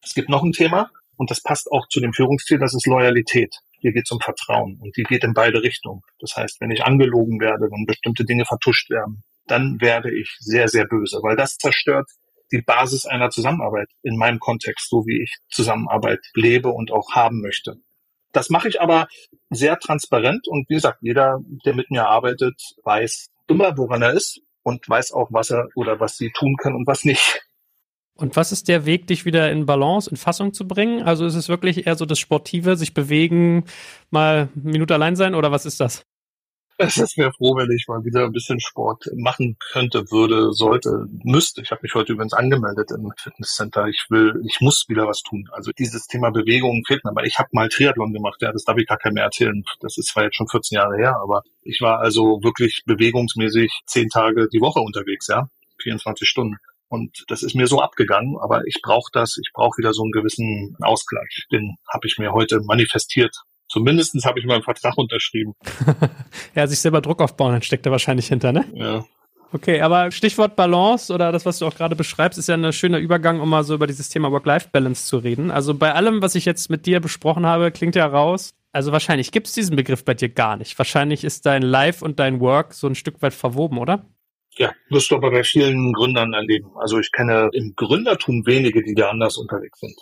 Es gibt noch ein Thema und das passt auch zu dem Führungsziel, das ist Loyalität. Hier geht es um Vertrauen und die geht in beide Richtungen. Das heißt, wenn ich angelogen werde, wenn bestimmte Dinge vertuscht werden, dann werde ich sehr, sehr böse, weil das zerstört die Basis einer Zusammenarbeit in meinem Kontext, so wie ich Zusammenarbeit lebe und auch haben möchte. Das mache ich aber sehr transparent und wie gesagt, jeder, der mit mir arbeitet, weiß immer, woran er ist und weiß auch, was er oder was sie tun kann und was nicht. Und was ist der Weg, dich wieder in Balance, in Fassung zu bringen? Also ist es wirklich eher so das Sportive, sich bewegen, mal eine Minute allein sein oder was ist das? Es ist mir froh, wenn ich mal wieder ein bisschen Sport machen könnte, würde, sollte, müsste. Ich habe mich heute übrigens angemeldet im Fitnesscenter. Ich will, ich muss wieder was tun. Also dieses Thema Bewegung fehlt mir. Aber ich habe mal Triathlon gemacht. Ja, das darf ich gar keinem mehr erzählen. Das ist zwar jetzt schon 14 Jahre her, aber ich war also wirklich bewegungsmäßig zehn Tage die Woche unterwegs, ja, 24 Stunden. Und das ist mir so abgegangen, aber ich brauche das, ich brauche wieder so einen gewissen Ausgleich. Den habe ich mir heute manifestiert Zumindestens habe ich mal einen Vertrag unterschrieben. [laughs] ja, sich selber Druck aufbauen, dann steckt er wahrscheinlich hinter, ne? Ja. Okay, aber Stichwort Balance oder das, was du auch gerade beschreibst, ist ja ein schöner Übergang, um mal so über dieses Thema Work-Life-Balance zu reden. Also bei allem, was ich jetzt mit dir besprochen habe, klingt ja raus. Also wahrscheinlich gibt es diesen Begriff bei dir gar nicht. Wahrscheinlich ist dein Life und dein Work so ein Stück weit verwoben, oder? Ja, wirst du aber bei vielen Gründern erleben. Also ich kenne im Gründertum wenige, die da anders unterwegs sind.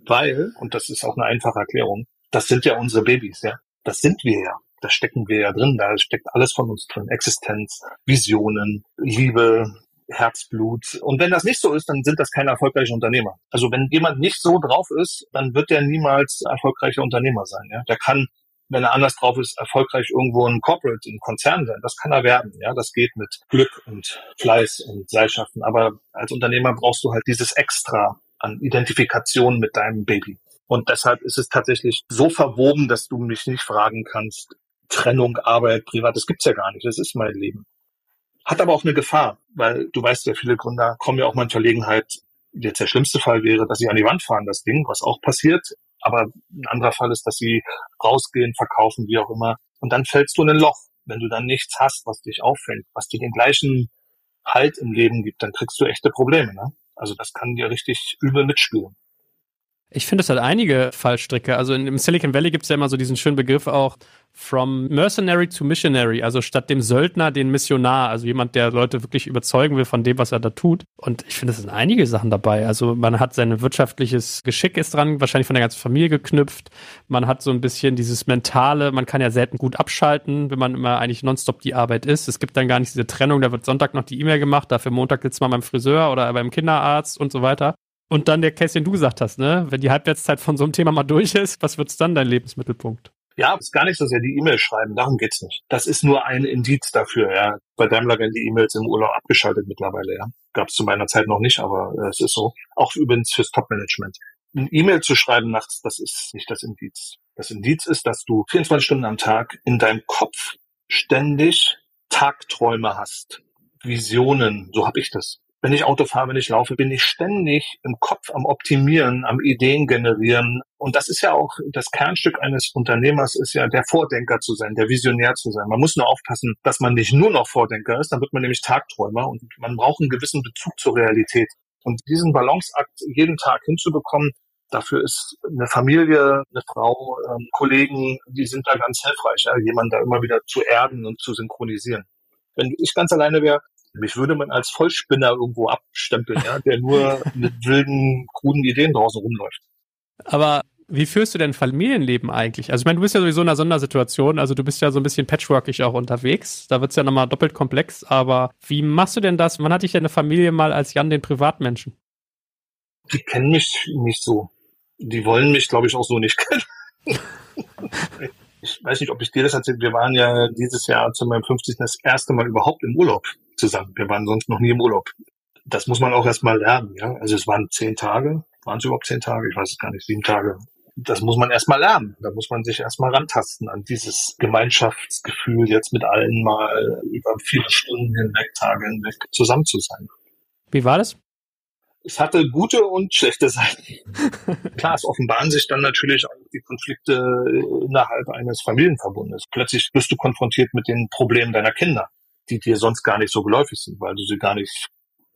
Weil, und das ist auch eine einfache Erklärung, das sind ja unsere Babys, ja. Das sind wir ja. Da stecken wir ja drin. Da steckt alles von uns drin. Existenz, Visionen, Liebe, Herzblut. Und wenn das nicht so ist, dann sind das keine erfolgreichen Unternehmer. Also wenn jemand nicht so drauf ist, dann wird der niemals erfolgreicher Unternehmer sein. Ja? Der kann, wenn er anders drauf ist, erfolgreich irgendwo ein Corporate, ein Konzern sein. Das kann er werden. Ja, das geht mit Glück und Fleiß und Seilschaften. Aber als Unternehmer brauchst du halt dieses Extra an Identifikation mit deinem Baby. Und deshalb ist es tatsächlich so verwoben, dass du mich nicht fragen kannst, Trennung, Arbeit, Privat, das gibt's ja gar nicht. Das ist mein Leben. Hat aber auch eine Gefahr, weil du weißt ja, viele Gründer kommen ja auch mal in Verlegenheit. Jetzt der schlimmste Fall wäre, dass sie an die Wand fahren, das Ding, was auch passiert. Aber ein anderer Fall ist, dass sie rausgehen, verkaufen, wie auch immer. Und dann fällst du in ein Loch. Wenn du dann nichts hast, was dich auffällt, was dir den gleichen Halt im Leben gibt, dann kriegst du echte Probleme. Ne? Also das kann dir richtig übel mitspielen. Ich finde, es hat einige Fallstricke. Also im Silicon Valley gibt es ja immer so diesen schönen Begriff auch from mercenary to missionary. Also statt dem Söldner den Missionar. Also jemand, der Leute wirklich überzeugen will von dem, was er da tut. Und ich finde, es sind einige Sachen dabei. Also man hat sein wirtschaftliches Geschick ist dran, wahrscheinlich von der ganzen Familie geknüpft. Man hat so ein bisschen dieses mentale, man kann ja selten gut abschalten, wenn man immer eigentlich nonstop die Arbeit ist. Es gibt dann gar nicht diese Trennung, da wird Sonntag noch die E-Mail gemacht, dafür Montag sitzt man beim Friseur oder beim Kinderarzt und so weiter. Und dann der Case, den du gesagt hast, ne? Wenn die Halbwertszeit von so einem Thema mal durch ist, was wird's dann dein Lebensmittelpunkt? Ja, ist gar nicht so sehr die E-Mail schreiben, darum geht's nicht. Das ist nur ein Indiz dafür, ja. Bei Daimler werden die E-Mails im Urlaub abgeschaltet mittlerweile, ja. Gab es zu meiner Zeit noch nicht, aber äh, es ist so. Auch übrigens fürs Top-Management. Ein E-Mail zu schreiben nachts, das ist nicht das Indiz. Das Indiz ist, dass du 24 Stunden am Tag in deinem Kopf ständig Tagträume hast, Visionen, so habe ich das. Wenn ich Auto fahre, wenn ich laufe, bin ich ständig im Kopf am Optimieren, am Ideen generieren. Und das ist ja auch das Kernstück eines Unternehmers, ist ja der Vordenker zu sein, der Visionär zu sein. Man muss nur aufpassen, dass man nicht nur noch Vordenker ist, dann wird man nämlich Tagträumer und man braucht einen gewissen Bezug zur Realität. Und diesen Balanceakt jeden Tag hinzubekommen, Dafür ist eine Familie, eine Frau, ähm, Kollegen, die sind da ganz hilfreich, ja, jemanden da immer wieder zu erden und zu synchronisieren. Wenn ich ganz alleine wäre, mich würde man als Vollspinner irgendwo abstempeln, ja, der nur mit wilden, kruden Ideen draußen rumläuft. Aber wie führst du denn Familienleben eigentlich? Also ich meine, du bist ja sowieso in einer Sondersituation, also du bist ja so ein bisschen patchworkig auch unterwegs. Da wird's ja nochmal doppelt komplex, aber wie machst du denn das? Wann hatte ich denn eine Familie mal als Jan den Privatmenschen? Die kennen mich nicht so die wollen mich, glaube ich, auch so nicht kennen. [laughs] ich weiß nicht, ob ich dir das erzählt. Wir waren ja dieses Jahr zu meinem 50. das erste Mal überhaupt im Urlaub zusammen. Wir waren sonst noch nie im Urlaub. Das muss man auch erstmal lernen, ja. Also es waren zehn Tage. Waren es überhaupt zehn Tage? Ich weiß es gar nicht. Sieben Tage. Das muss man erstmal lernen. Da muss man sich erstmal rantasten an dieses Gemeinschaftsgefühl, jetzt mit allen mal über viele Stunden hinweg, Tage hinweg zusammen zu sein. Wie war das? es hatte gute und schlechte Seiten. [laughs] Klar, es offenbaren sich dann natürlich die Konflikte innerhalb eines Familienverbundes. Plötzlich wirst du konfrontiert mit den Problemen deiner Kinder, die dir sonst gar nicht so geläufig sind, weil du sie gar nicht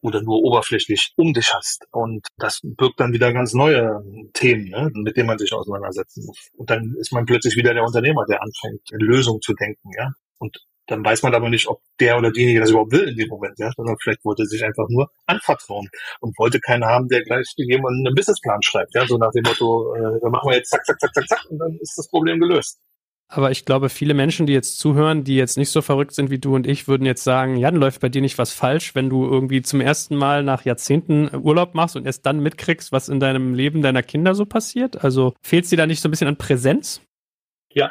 oder nur oberflächlich um dich hast. Und das birgt dann wieder ganz neue Themen, ne, mit denen man sich auseinandersetzen muss. Und dann ist man plötzlich wieder der Unternehmer, der anfängt, Lösungen zu denken, ja. Und dann weiß man aber nicht, ob der oder diejenige das überhaupt will in dem Moment, ja, sondern vielleicht wollte er sich einfach nur anvertrauen und wollte keinen haben, der gleich jemanden einen Businessplan schreibt, ja, so nach dem Motto, äh, dann machen wir jetzt zack, zack, zack, zack, zack und dann ist das Problem gelöst. Aber ich glaube, viele Menschen, die jetzt zuhören, die jetzt nicht so verrückt sind wie du und ich, würden jetzt sagen, Jan, läuft bei dir nicht was falsch, wenn du irgendwie zum ersten Mal nach Jahrzehnten Urlaub machst und erst dann mitkriegst, was in deinem Leben deiner Kinder so passiert? Also fehlt es dir da nicht so ein bisschen an Präsenz? Ja,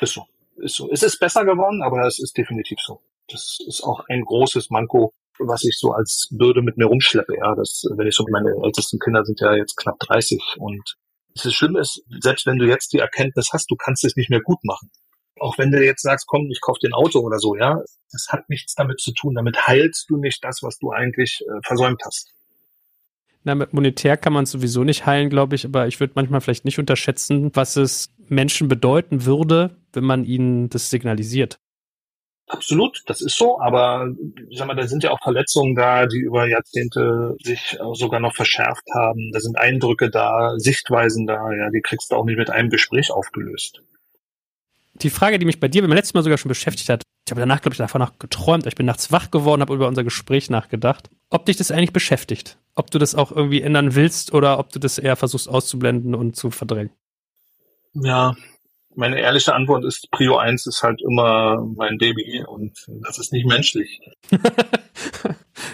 ist so ist so. Es ist besser geworden, aber es ist definitiv so. Das ist auch ein großes Manko, was ich so als Bürde mit mir rumschleppe. Ja, das, wenn ich so, meine ältesten Kinder sind ja jetzt knapp 30 und das Schlimme ist, selbst wenn du jetzt die Erkenntnis hast, du kannst es nicht mehr gut machen. Auch wenn du jetzt sagst, komm, ich kauf dir ein Auto oder so, ja, das hat nichts damit zu tun. Damit heilst du nicht das, was du eigentlich äh, versäumt hast. Na, mit monetär kann man sowieso nicht heilen, glaube ich, aber ich würde manchmal vielleicht nicht unterschätzen, was es Menschen bedeuten würde, wenn man ihnen das signalisiert. Absolut, das ist so, aber ich sag mal, da sind ja auch Verletzungen da, die über Jahrzehnte sich sogar noch verschärft haben. Da sind Eindrücke da, Sichtweisen da, ja, die kriegst du auch nicht mit einem Gespräch aufgelöst. Die Frage, die mich bei dir beim letzten Mal sogar schon beschäftigt hat, ich habe danach, glaube ich, davon noch geträumt. Ich bin nachts wach geworden, habe über unser Gespräch nachgedacht. Ob dich das eigentlich beschäftigt? Ob du das auch irgendwie ändern willst oder ob du das eher versuchst auszublenden und zu verdrängen? Ja, meine ehrliche Antwort ist, Prio 1 ist halt immer mein Baby und das ist nicht menschlich. [laughs]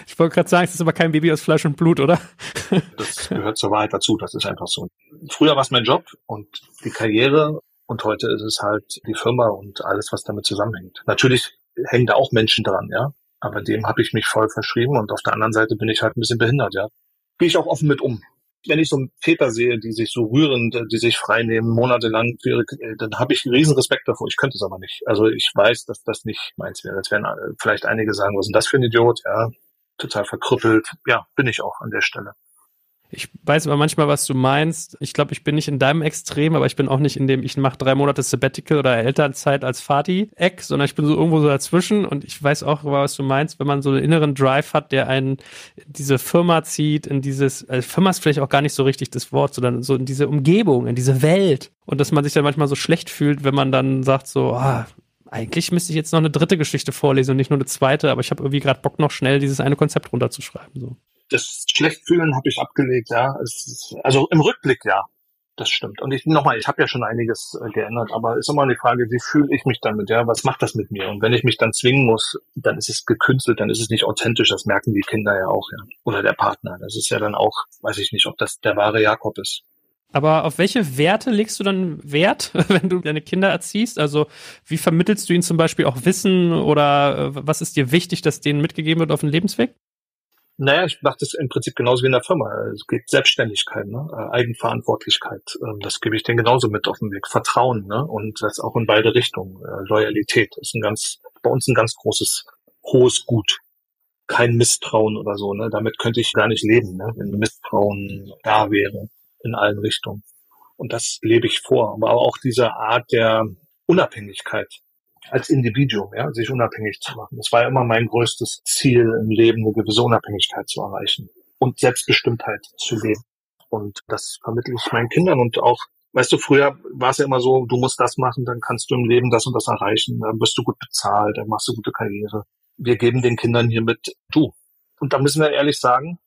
ich wollte gerade sagen, es ist aber kein Baby aus Fleisch und Blut, oder? [laughs] das gehört zur Wahrheit dazu, das ist einfach so. Früher war es mein Job und die Karriere und heute ist es halt die Firma und alles, was damit zusammenhängt. Natürlich hängen da auch Menschen dran, ja. Aber dem habe ich mich voll verschrieben und auf der anderen Seite bin ich halt ein bisschen behindert, ja. Gehe ich auch offen mit um wenn ich so Väter sehe, die sich so rühren, die sich freinehmen, monatelang, für äh, dann habe ich einen riesen Respekt davor. Ich könnte es aber nicht. Also ich weiß, dass das nicht meins wäre. Jetzt werden äh, vielleicht einige sagen, was ist denn das für ein Idiot? Ja, total verkrüppelt. Ja, bin ich auch an der Stelle. Ich weiß aber manchmal, was du meinst. Ich glaube, ich bin nicht in deinem Extrem, aber ich bin auch nicht in dem, ich mache drei Monate Sabbatical oder Elternzeit als Fati-Eck, sondern ich bin so irgendwo so dazwischen und ich weiß auch, was du meinst, wenn man so einen inneren Drive hat, der einen in diese Firma zieht, in dieses, also Firma ist vielleicht auch gar nicht so richtig das Wort, sondern so in diese Umgebung, in diese Welt. Und dass man sich dann manchmal so schlecht fühlt, wenn man dann sagt so, ah, eigentlich müsste ich jetzt noch eine dritte Geschichte vorlesen und nicht nur eine zweite, aber ich habe irgendwie gerade Bock noch schnell dieses eine Konzept runterzuschreiben. So das Schlechtfühlen habe ich abgelegt, ja. Es, also im Rückblick ja. Das stimmt. Und ich nochmal, ich habe ja schon einiges äh, geändert, aber ist immer die Frage, wie fühle ich mich damit, ja? Was macht das mit mir? Und wenn ich mich dann zwingen muss, dann ist es gekünstelt, dann ist es nicht authentisch, das merken die Kinder ja auch, ja. Oder der Partner. Das ist ja dann auch, weiß ich nicht, ob das der wahre Jakob ist. Aber auf welche Werte legst du dann Wert, [laughs] wenn du deine Kinder erziehst? Also wie vermittelst du ihnen zum Beispiel auch Wissen oder äh, was ist dir wichtig, dass denen mitgegeben wird auf dem Lebensweg? Naja, ich mache das im Prinzip genauso wie in der Firma. Es geht Selbstständigkeit, ne? Äh, Eigenverantwortlichkeit. Ähm, das gebe ich denen genauso mit auf den Weg. Vertrauen, ne? Und das auch in beide Richtungen. Äh, Loyalität ist ein ganz, bei uns ein ganz großes, hohes Gut. Kein Misstrauen oder so, ne? Damit könnte ich gar nicht leben, ne? Wenn Misstrauen da wäre in allen Richtungen. Und das lebe ich vor. Aber auch diese Art der Unabhängigkeit als Individuum, ja, sich unabhängig zu machen. Das war ja immer mein größtes Ziel im Leben, eine gewisse Unabhängigkeit zu erreichen und Selbstbestimmtheit zu leben. Und das vermittle ich meinen Kindern und auch, weißt du, früher war es ja immer so, du musst das machen, dann kannst du im Leben das und das erreichen, dann wirst du gut bezahlt, dann machst du gute Karriere. Wir geben den Kindern hiermit du. Und da müssen wir ehrlich sagen,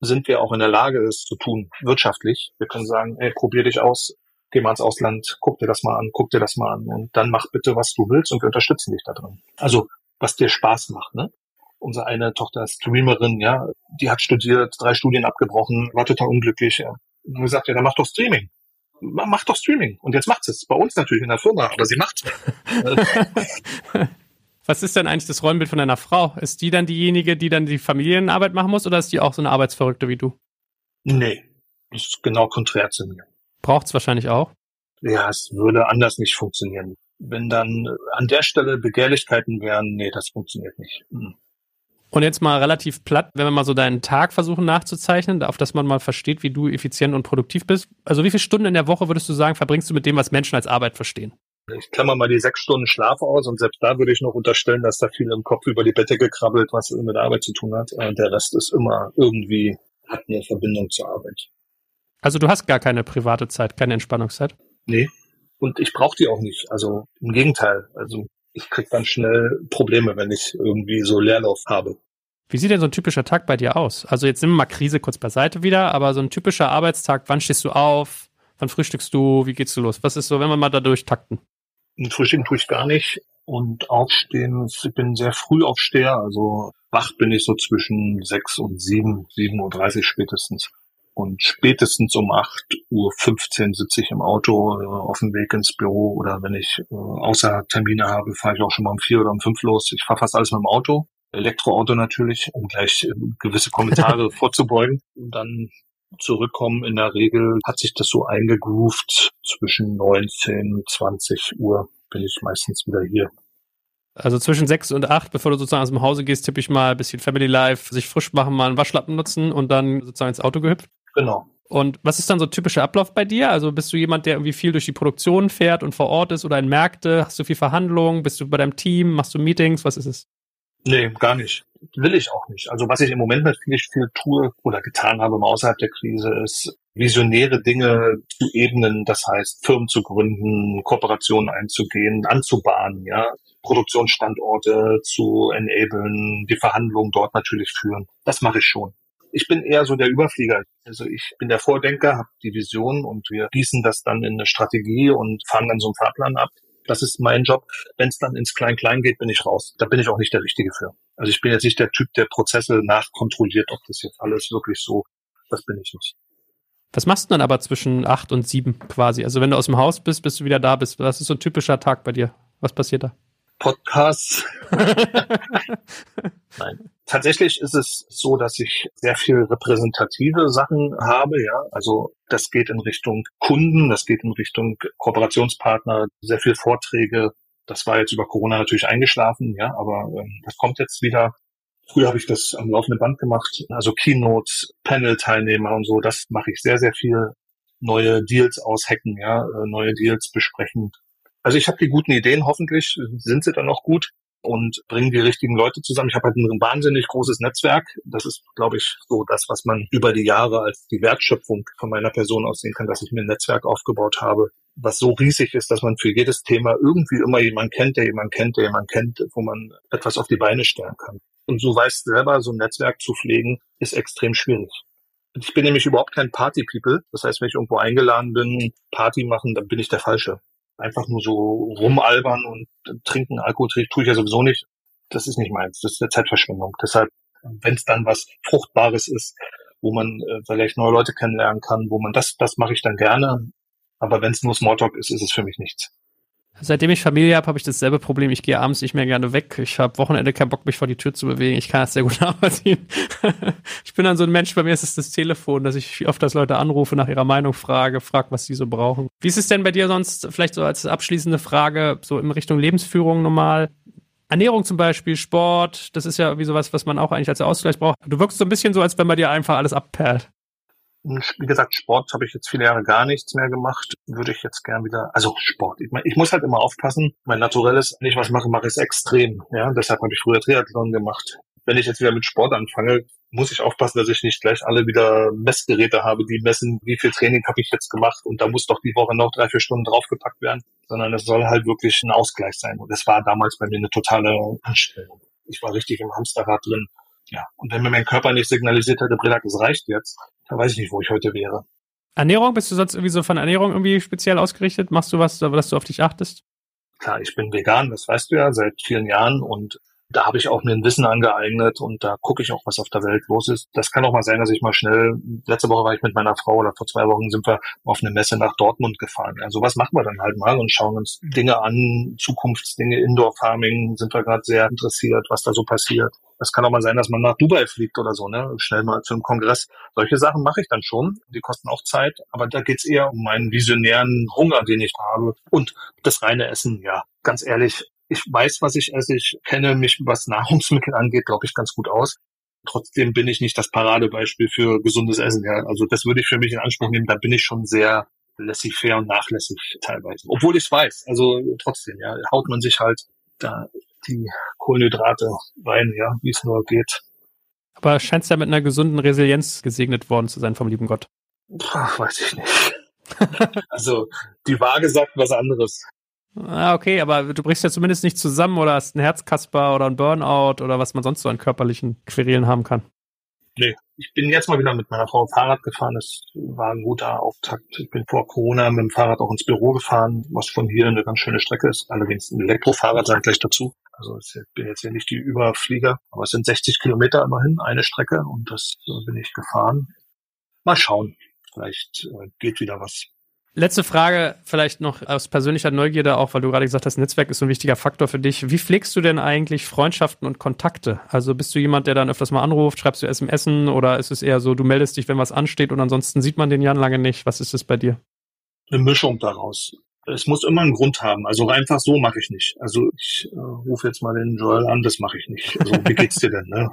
sind wir auch in der Lage, es zu tun, wirtschaftlich. Wir können sagen, ey, probier dich aus, geh mal ins Ausland, guck dir das mal an, guck dir das mal an und dann mach bitte, was du willst und wir unterstützen dich da drin. Also, was dir Spaß macht, ne? Unsere eine Tochter ist Streamerin, ja, die hat studiert, drei Studien abgebrochen, war total unglücklich. Ja. Und gesagt, ja, dann mach doch Streaming. Mach doch Streaming. Und jetzt macht es. Bei uns natürlich in der Firma, aber sie macht's. [laughs] Was ist denn eigentlich das Rollenbild von deiner Frau? Ist die dann diejenige, die dann die Familienarbeit machen muss oder ist die auch so eine Arbeitsverrückte wie du? Nee, das ist genau konträr zu mir. Braucht's wahrscheinlich auch? Ja, es würde anders nicht funktionieren. Wenn dann an der Stelle Begehrlichkeiten wären, nee, das funktioniert nicht. Mhm. Und jetzt mal relativ platt, wenn wir mal so deinen Tag versuchen nachzuzeichnen, auf dass man mal versteht, wie du effizient und produktiv bist. Also wie viele Stunden in der Woche würdest du sagen, verbringst du mit dem, was Menschen als Arbeit verstehen? Ich klammer mal die sechs Stunden Schlaf aus und selbst da würde ich noch unterstellen, dass da viel im Kopf über die Bettdecke krabbelt, was mit Arbeit zu tun hat. Und der Rest ist immer irgendwie, hat eine Verbindung zur Arbeit. Also du hast gar keine private Zeit, keine Entspannungszeit? Nee. Und ich brauche die auch nicht. Also im Gegenteil. Also ich krieg dann schnell Probleme, wenn ich irgendwie so Leerlauf habe. Wie sieht denn so ein typischer Tag bei dir aus? Also jetzt nehmen wir mal Krise kurz beiseite wieder, aber so ein typischer Arbeitstag, wann stehst du auf? Wann frühstückst du? Wie geht's du los? Was ist so, wenn wir mal da durchtakten? Frühstücken tue ich gar nicht und aufstehen, ich bin sehr früh aufsteher, also wach bin ich so zwischen sechs und sieben, sieben Uhr dreißig spätestens. Und spätestens um acht Uhr fünfzehn sitze ich im Auto äh, auf dem Weg ins Büro oder wenn ich äh, außer Termine habe, fahre ich auch schon mal um vier oder um fünf los. Ich fahre fast alles mit dem Auto. Elektroauto natürlich, um gleich äh, gewisse Kommentare [laughs] vorzubeugen. Und dann zurückkommen. In der Regel hat sich das so eingegroovt. Zwischen 19, 20 Uhr bin ich meistens wieder hier. Also zwischen sechs und acht, bevor du sozusagen aus dem Hause gehst, tippe ich mal ein bisschen Family Life, sich frisch machen, mal einen Waschlappen nutzen und dann sozusagen ins Auto gehüpft. Genau. Und was ist dann so typischer Ablauf bei dir? Also bist du jemand, der irgendwie viel durch die Produktion fährt und vor Ort ist oder in Märkte? Hast du viel Verhandlungen? Bist du bei deinem Team? Machst du Meetings? Was ist es? Nee, gar nicht. Will ich auch nicht. Also was ich im Moment natürlich viel tue oder getan habe außerhalb der Krise, ist visionäre Dinge zu ebnen, das heißt Firmen zu gründen, Kooperationen einzugehen, anzubahnen, ja, Produktionsstandorte zu enablen, die Verhandlungen dort natürlich führen. Das mache ich schon. Ich bin eher so der Überflieger. Also ich bin der Vordenker, habe die Vision und wir gießen das dann in eine Strategie und fahren dann so einen Fahrplan ab. Das ist mein Job. Wenn es dann ins Klein-Klein geht, bin ich raus. Da bin ich auch nicht der Richtige für. Also ich bin jetzt nicht der Typ, der Prozesse nachkontrolliert, ob das jetzt alles wirklich so, das bin ich nicht. Was machst du dann aber zwischen acht und sieben quasi? Also wenn du aus dem Haus bist, bis du wieder da bist, was ist so ein typischer Tag bei dir? Was passiert da? Podcasts. [laughs] Nein. Tatsächlich ist es so, dass ich sehr viel repräsentative Sachen habe, ja. Also das geht in Richtung Kunden, das geht in Richtung Kooperationspartner, sehr viel Vorträge. Das war jetzt über Corona natürlich eingeschlafen, ja, aber ähm, das kommt jetzt wieder. Früher habe ich das am laufenden Band gemacht, also Keynotes, Panel-Teilnehmer und so, das mache ich sehr, sehr viel. Neue Deals aushacken, ja, äh, neue Deals besprechen. Also ich habe die guten Ideen, hoffentlich sind sie dann auch gut und bringen die richtigen Leute zusammen. Ich habe halt ein wahnsinnig großes Netzwerk. Das ist, glaube ich, so das, was man über die Jahre als die Wertschöpfung von meiner Person aussehen kann, dass ich mir ein Netzwerk aufgebaut habe, was so riesig ist, dass man für jedes Thema irgendwie immer jemand kennt, der jemand kennt, der jemand kennt, wo man etwas auf die Beine stellen kann. Und so weißt selber, so ein Netzwerk zu pflegen, ist extrem schwierig. Ich bin nämlich überhaupt kein Party-People. Das heißt, wenn ich irgendwo eingeladen bin, Party machen, dann bin ich der Falsche einfach nur so rumalbern und trinken, Alkohol tue ich ja sowieso nicht. Das ist nicht meins. Das ist eine Zeitverschwendung. Deshalb, wenn es dann was Fruchtbares ist, wo man äh, vielleicht neue Leute kennenlernen kann, wo man das, das mache ich dann gerne. Aber wenn es nur Smalltalk ist, ist es für mich nichts. Seitdem ich Familie habe, habe ich dasselbe Problem. Ich gehe abends nicht mehr gerne weg. Ich habe Wochenende keinen Bock, mich vor die Tür zu bewegen. Ich kann das sehr gut [laughs] nachvollziehen. ich bin dann so ein Mensch, bei mir ist es das Telefon, dass ich oft das Leute anrufe, nach ihrer Meinung frage, frage, was sie so brauchen. Wie ist es denn bei dir sonst, vielleicht so als abschließende Frage, so in Richtung Lebensführung normal? Ernährung zum Beispiel, Sport, das ist ja irgendwie sowas, was man auch eigentlich als Ausgleich braucht. Du wirkst so ein bisschen so, als wenn bei dir einfach alles abperlt. Wie gesagt, Sport habe ich jetzt viele Jahre gar nichts mehr gemacht. Würde ich jetzt gern wieder, also Sport. Ich, mein, ich muss halt immer aufpassen. Mein Naturelles, wenn ich was mache, mache ich es extrem. Ja, deshalb habe ich früher Triathlon gemacht. Wenn ich jetzt wieder mit Sport anfange, muss ich aufpassen, dass ich nicht gleich alle wieder Messgeräte habe, die messen, wie viel Training habe ich jetzt gemacht und da muss doch die Woche noch drei, vier Stunden draufgepackt werden, sondern es soll halt wirklich ein Ausgleich sein. Und das war damals bei mir eine totale Anstellung. Ich war richtig im Hamsterrad drin. Ja, und wenn mir mein Körper nicht signalisiert hätte, Bridak, es reicht jetzt, dann weiß ich nicht, wo ich heute wäre. Ernährung, bist du sonst irgendwie so von Ernährung irgendwie speziell ausgerichtet? Machst du was, dass du auf dich achtest? Klar, ich bin vegan, das weißt du ja, seit vielen Jahren und da habe ich auch mir ein Wissen angeeignet und da gucke ich auch, was auf der Welt los ist. Das kann auch mal sein, dass ich mal schnell, letzte Woche war ich mit meiner Frau oder vor zwei Wochen sind wir auf eine Messe nach Dortmund gefahren. Ja, sowas machen wir dann halt mal und schauen uns Dinge an, Zukunftsdinge, Indoor Farming, sind wir gerade sehr interessiert, was da so passiert. Das kann auch mal sein, dass man nach Dubai fliegt oder so, ne? Schnell mal zum Kongress. Solche Sachen mache ich dann schon. Die kosten auch Zeit, aber da geht's eher um meinen visionären Hunger, den ich habe. Und das reine Essen, ja, ganz ehrlich, ich weiß, was ich esse. Ich kenne mich, was Nahrungsmittel angeht, glaube ich, ganz gut aus. Trotzdem bin ich nicht das Paradebeispiel für gesundes Essen. Ja. Also das würde ich für mich in Anspruch nehmen. Da bin ich schon sehr laissez-faire und nachlässig teilweise. Obwohl ich es weiß. Also trotzdem, ja, haut man sich halt da die Kohlenhydrate rein, ja, wie es nur geht. Aber scheinst ja mit einer gesunden Resilienz gesegnet worden zu sein vom lieben Gott. Ach, weiß ich nicht. [laughs] also die Waage sagt was anderes. Ah, okay, aber du brichst ja zumindest nicht zusammen oder hast einen Herzkasper oder einen Burnout oder was man sonst so an körperlichen Querelen haben kann. Nee, ich bin jetzt mal wieder mit meiner Frau Fahrrad gefahren. Das war ein guter Auftakt. Ich bin vor Corona mit dem Fahrrad auch ins Büro gefahren, was von hier eine ganz schöne Strecke ist. Allerdings ein Elektrofahrrad, sage gleich dazu. Also ich bin jetzt ja nicht die Überflieger, aber es sind 60 Kilometer immerhin, eine Strecke und das bin ich gefahren. Mal schauen, vielleicht äh, geht wieder was. Letzte Frage, vielleicht noch aus persönlicher Neugierde auch, weil du gerade gesagt hast, Netzwerk ist so ein wichtiger Faktor für dich. Wie pflegst du denn eigentlich Freundschaften und Kontakte? Also bist du jemand, der dann öfters mal anruft, schreibst du SMS oder ist es eher so, du meldest dich, wenn was ansteht und ansonsten sieht man den Jan lange nicht? Was ist es bei dir? Eine Mischung daraus. Es muss immer einen Grund haben. Also einfach so mache ich nicht. Also ich äh, rufe jetzt mal den Joel an, das mache ich nicht. Also wie geht's dir denn? Ne?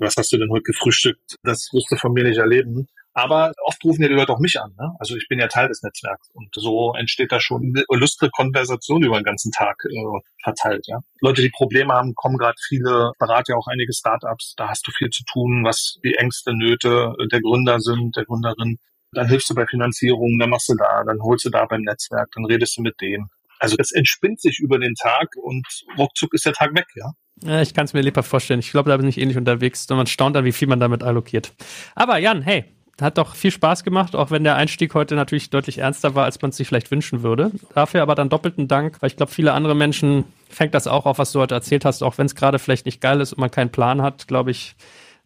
Was hast du denn heute gefrühstückt? Das wirst du von mir nicht erleben. Aber oft rufen ja die Leute auch mich an. Ne? Also ich bin ja Teil des Netzwerks und so entsteht da schon eine illustre Konversation über den ganzen Tag äh, verteilt. Ja? Leute, die Probleme haben, kommen gerade viele, berate ja auch einige Startups. Da hast du viel zu tun, was die Ängste, Nöte der Gründer sind, der Gründerin. Dann hilfst du bei Finanzierung, dann machst du da, dann holst du da beim Netzwerk, dann redest du mit denen. Also es entspinnt sich über den Tag und ruckzuck ist der Tag weg, ja. Ja, ich kann es mir lebhaft vorstellen. Ich glaube, da bin ich ähnlich unterwegs und man staunt dann, wie viel man damit allokiert. Aber Jan, hey, hat doch viel Spaß gemacht, auch wenn der Einstieg heute natürlich deutlich ernster war, als man es sich vielleicht wünschen würde. Dafür aber dann doppelten Dank, weil ich glaube, viele andere Menschen fängt das auch auf, was du heute erzählt hast, auch wenn es gerade vielleicht nicht geil ist und man keinen Plan hat, glaube ich,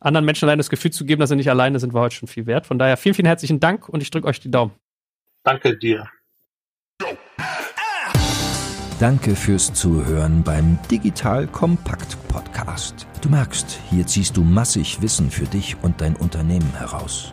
anderen Menschen allein das Gefühl zu geben, dass sie nicht alleine sind, war heute schon viel wert. Von daher vielen, vielen herzlichen Dank und ich drücke euch die Daumen. Danke dir. Danke fürs Zuhören beim Digital Kompakt Podcast. Du merkst, hier ziehst du massig Wissen für dich und dein Unternehmen heraus.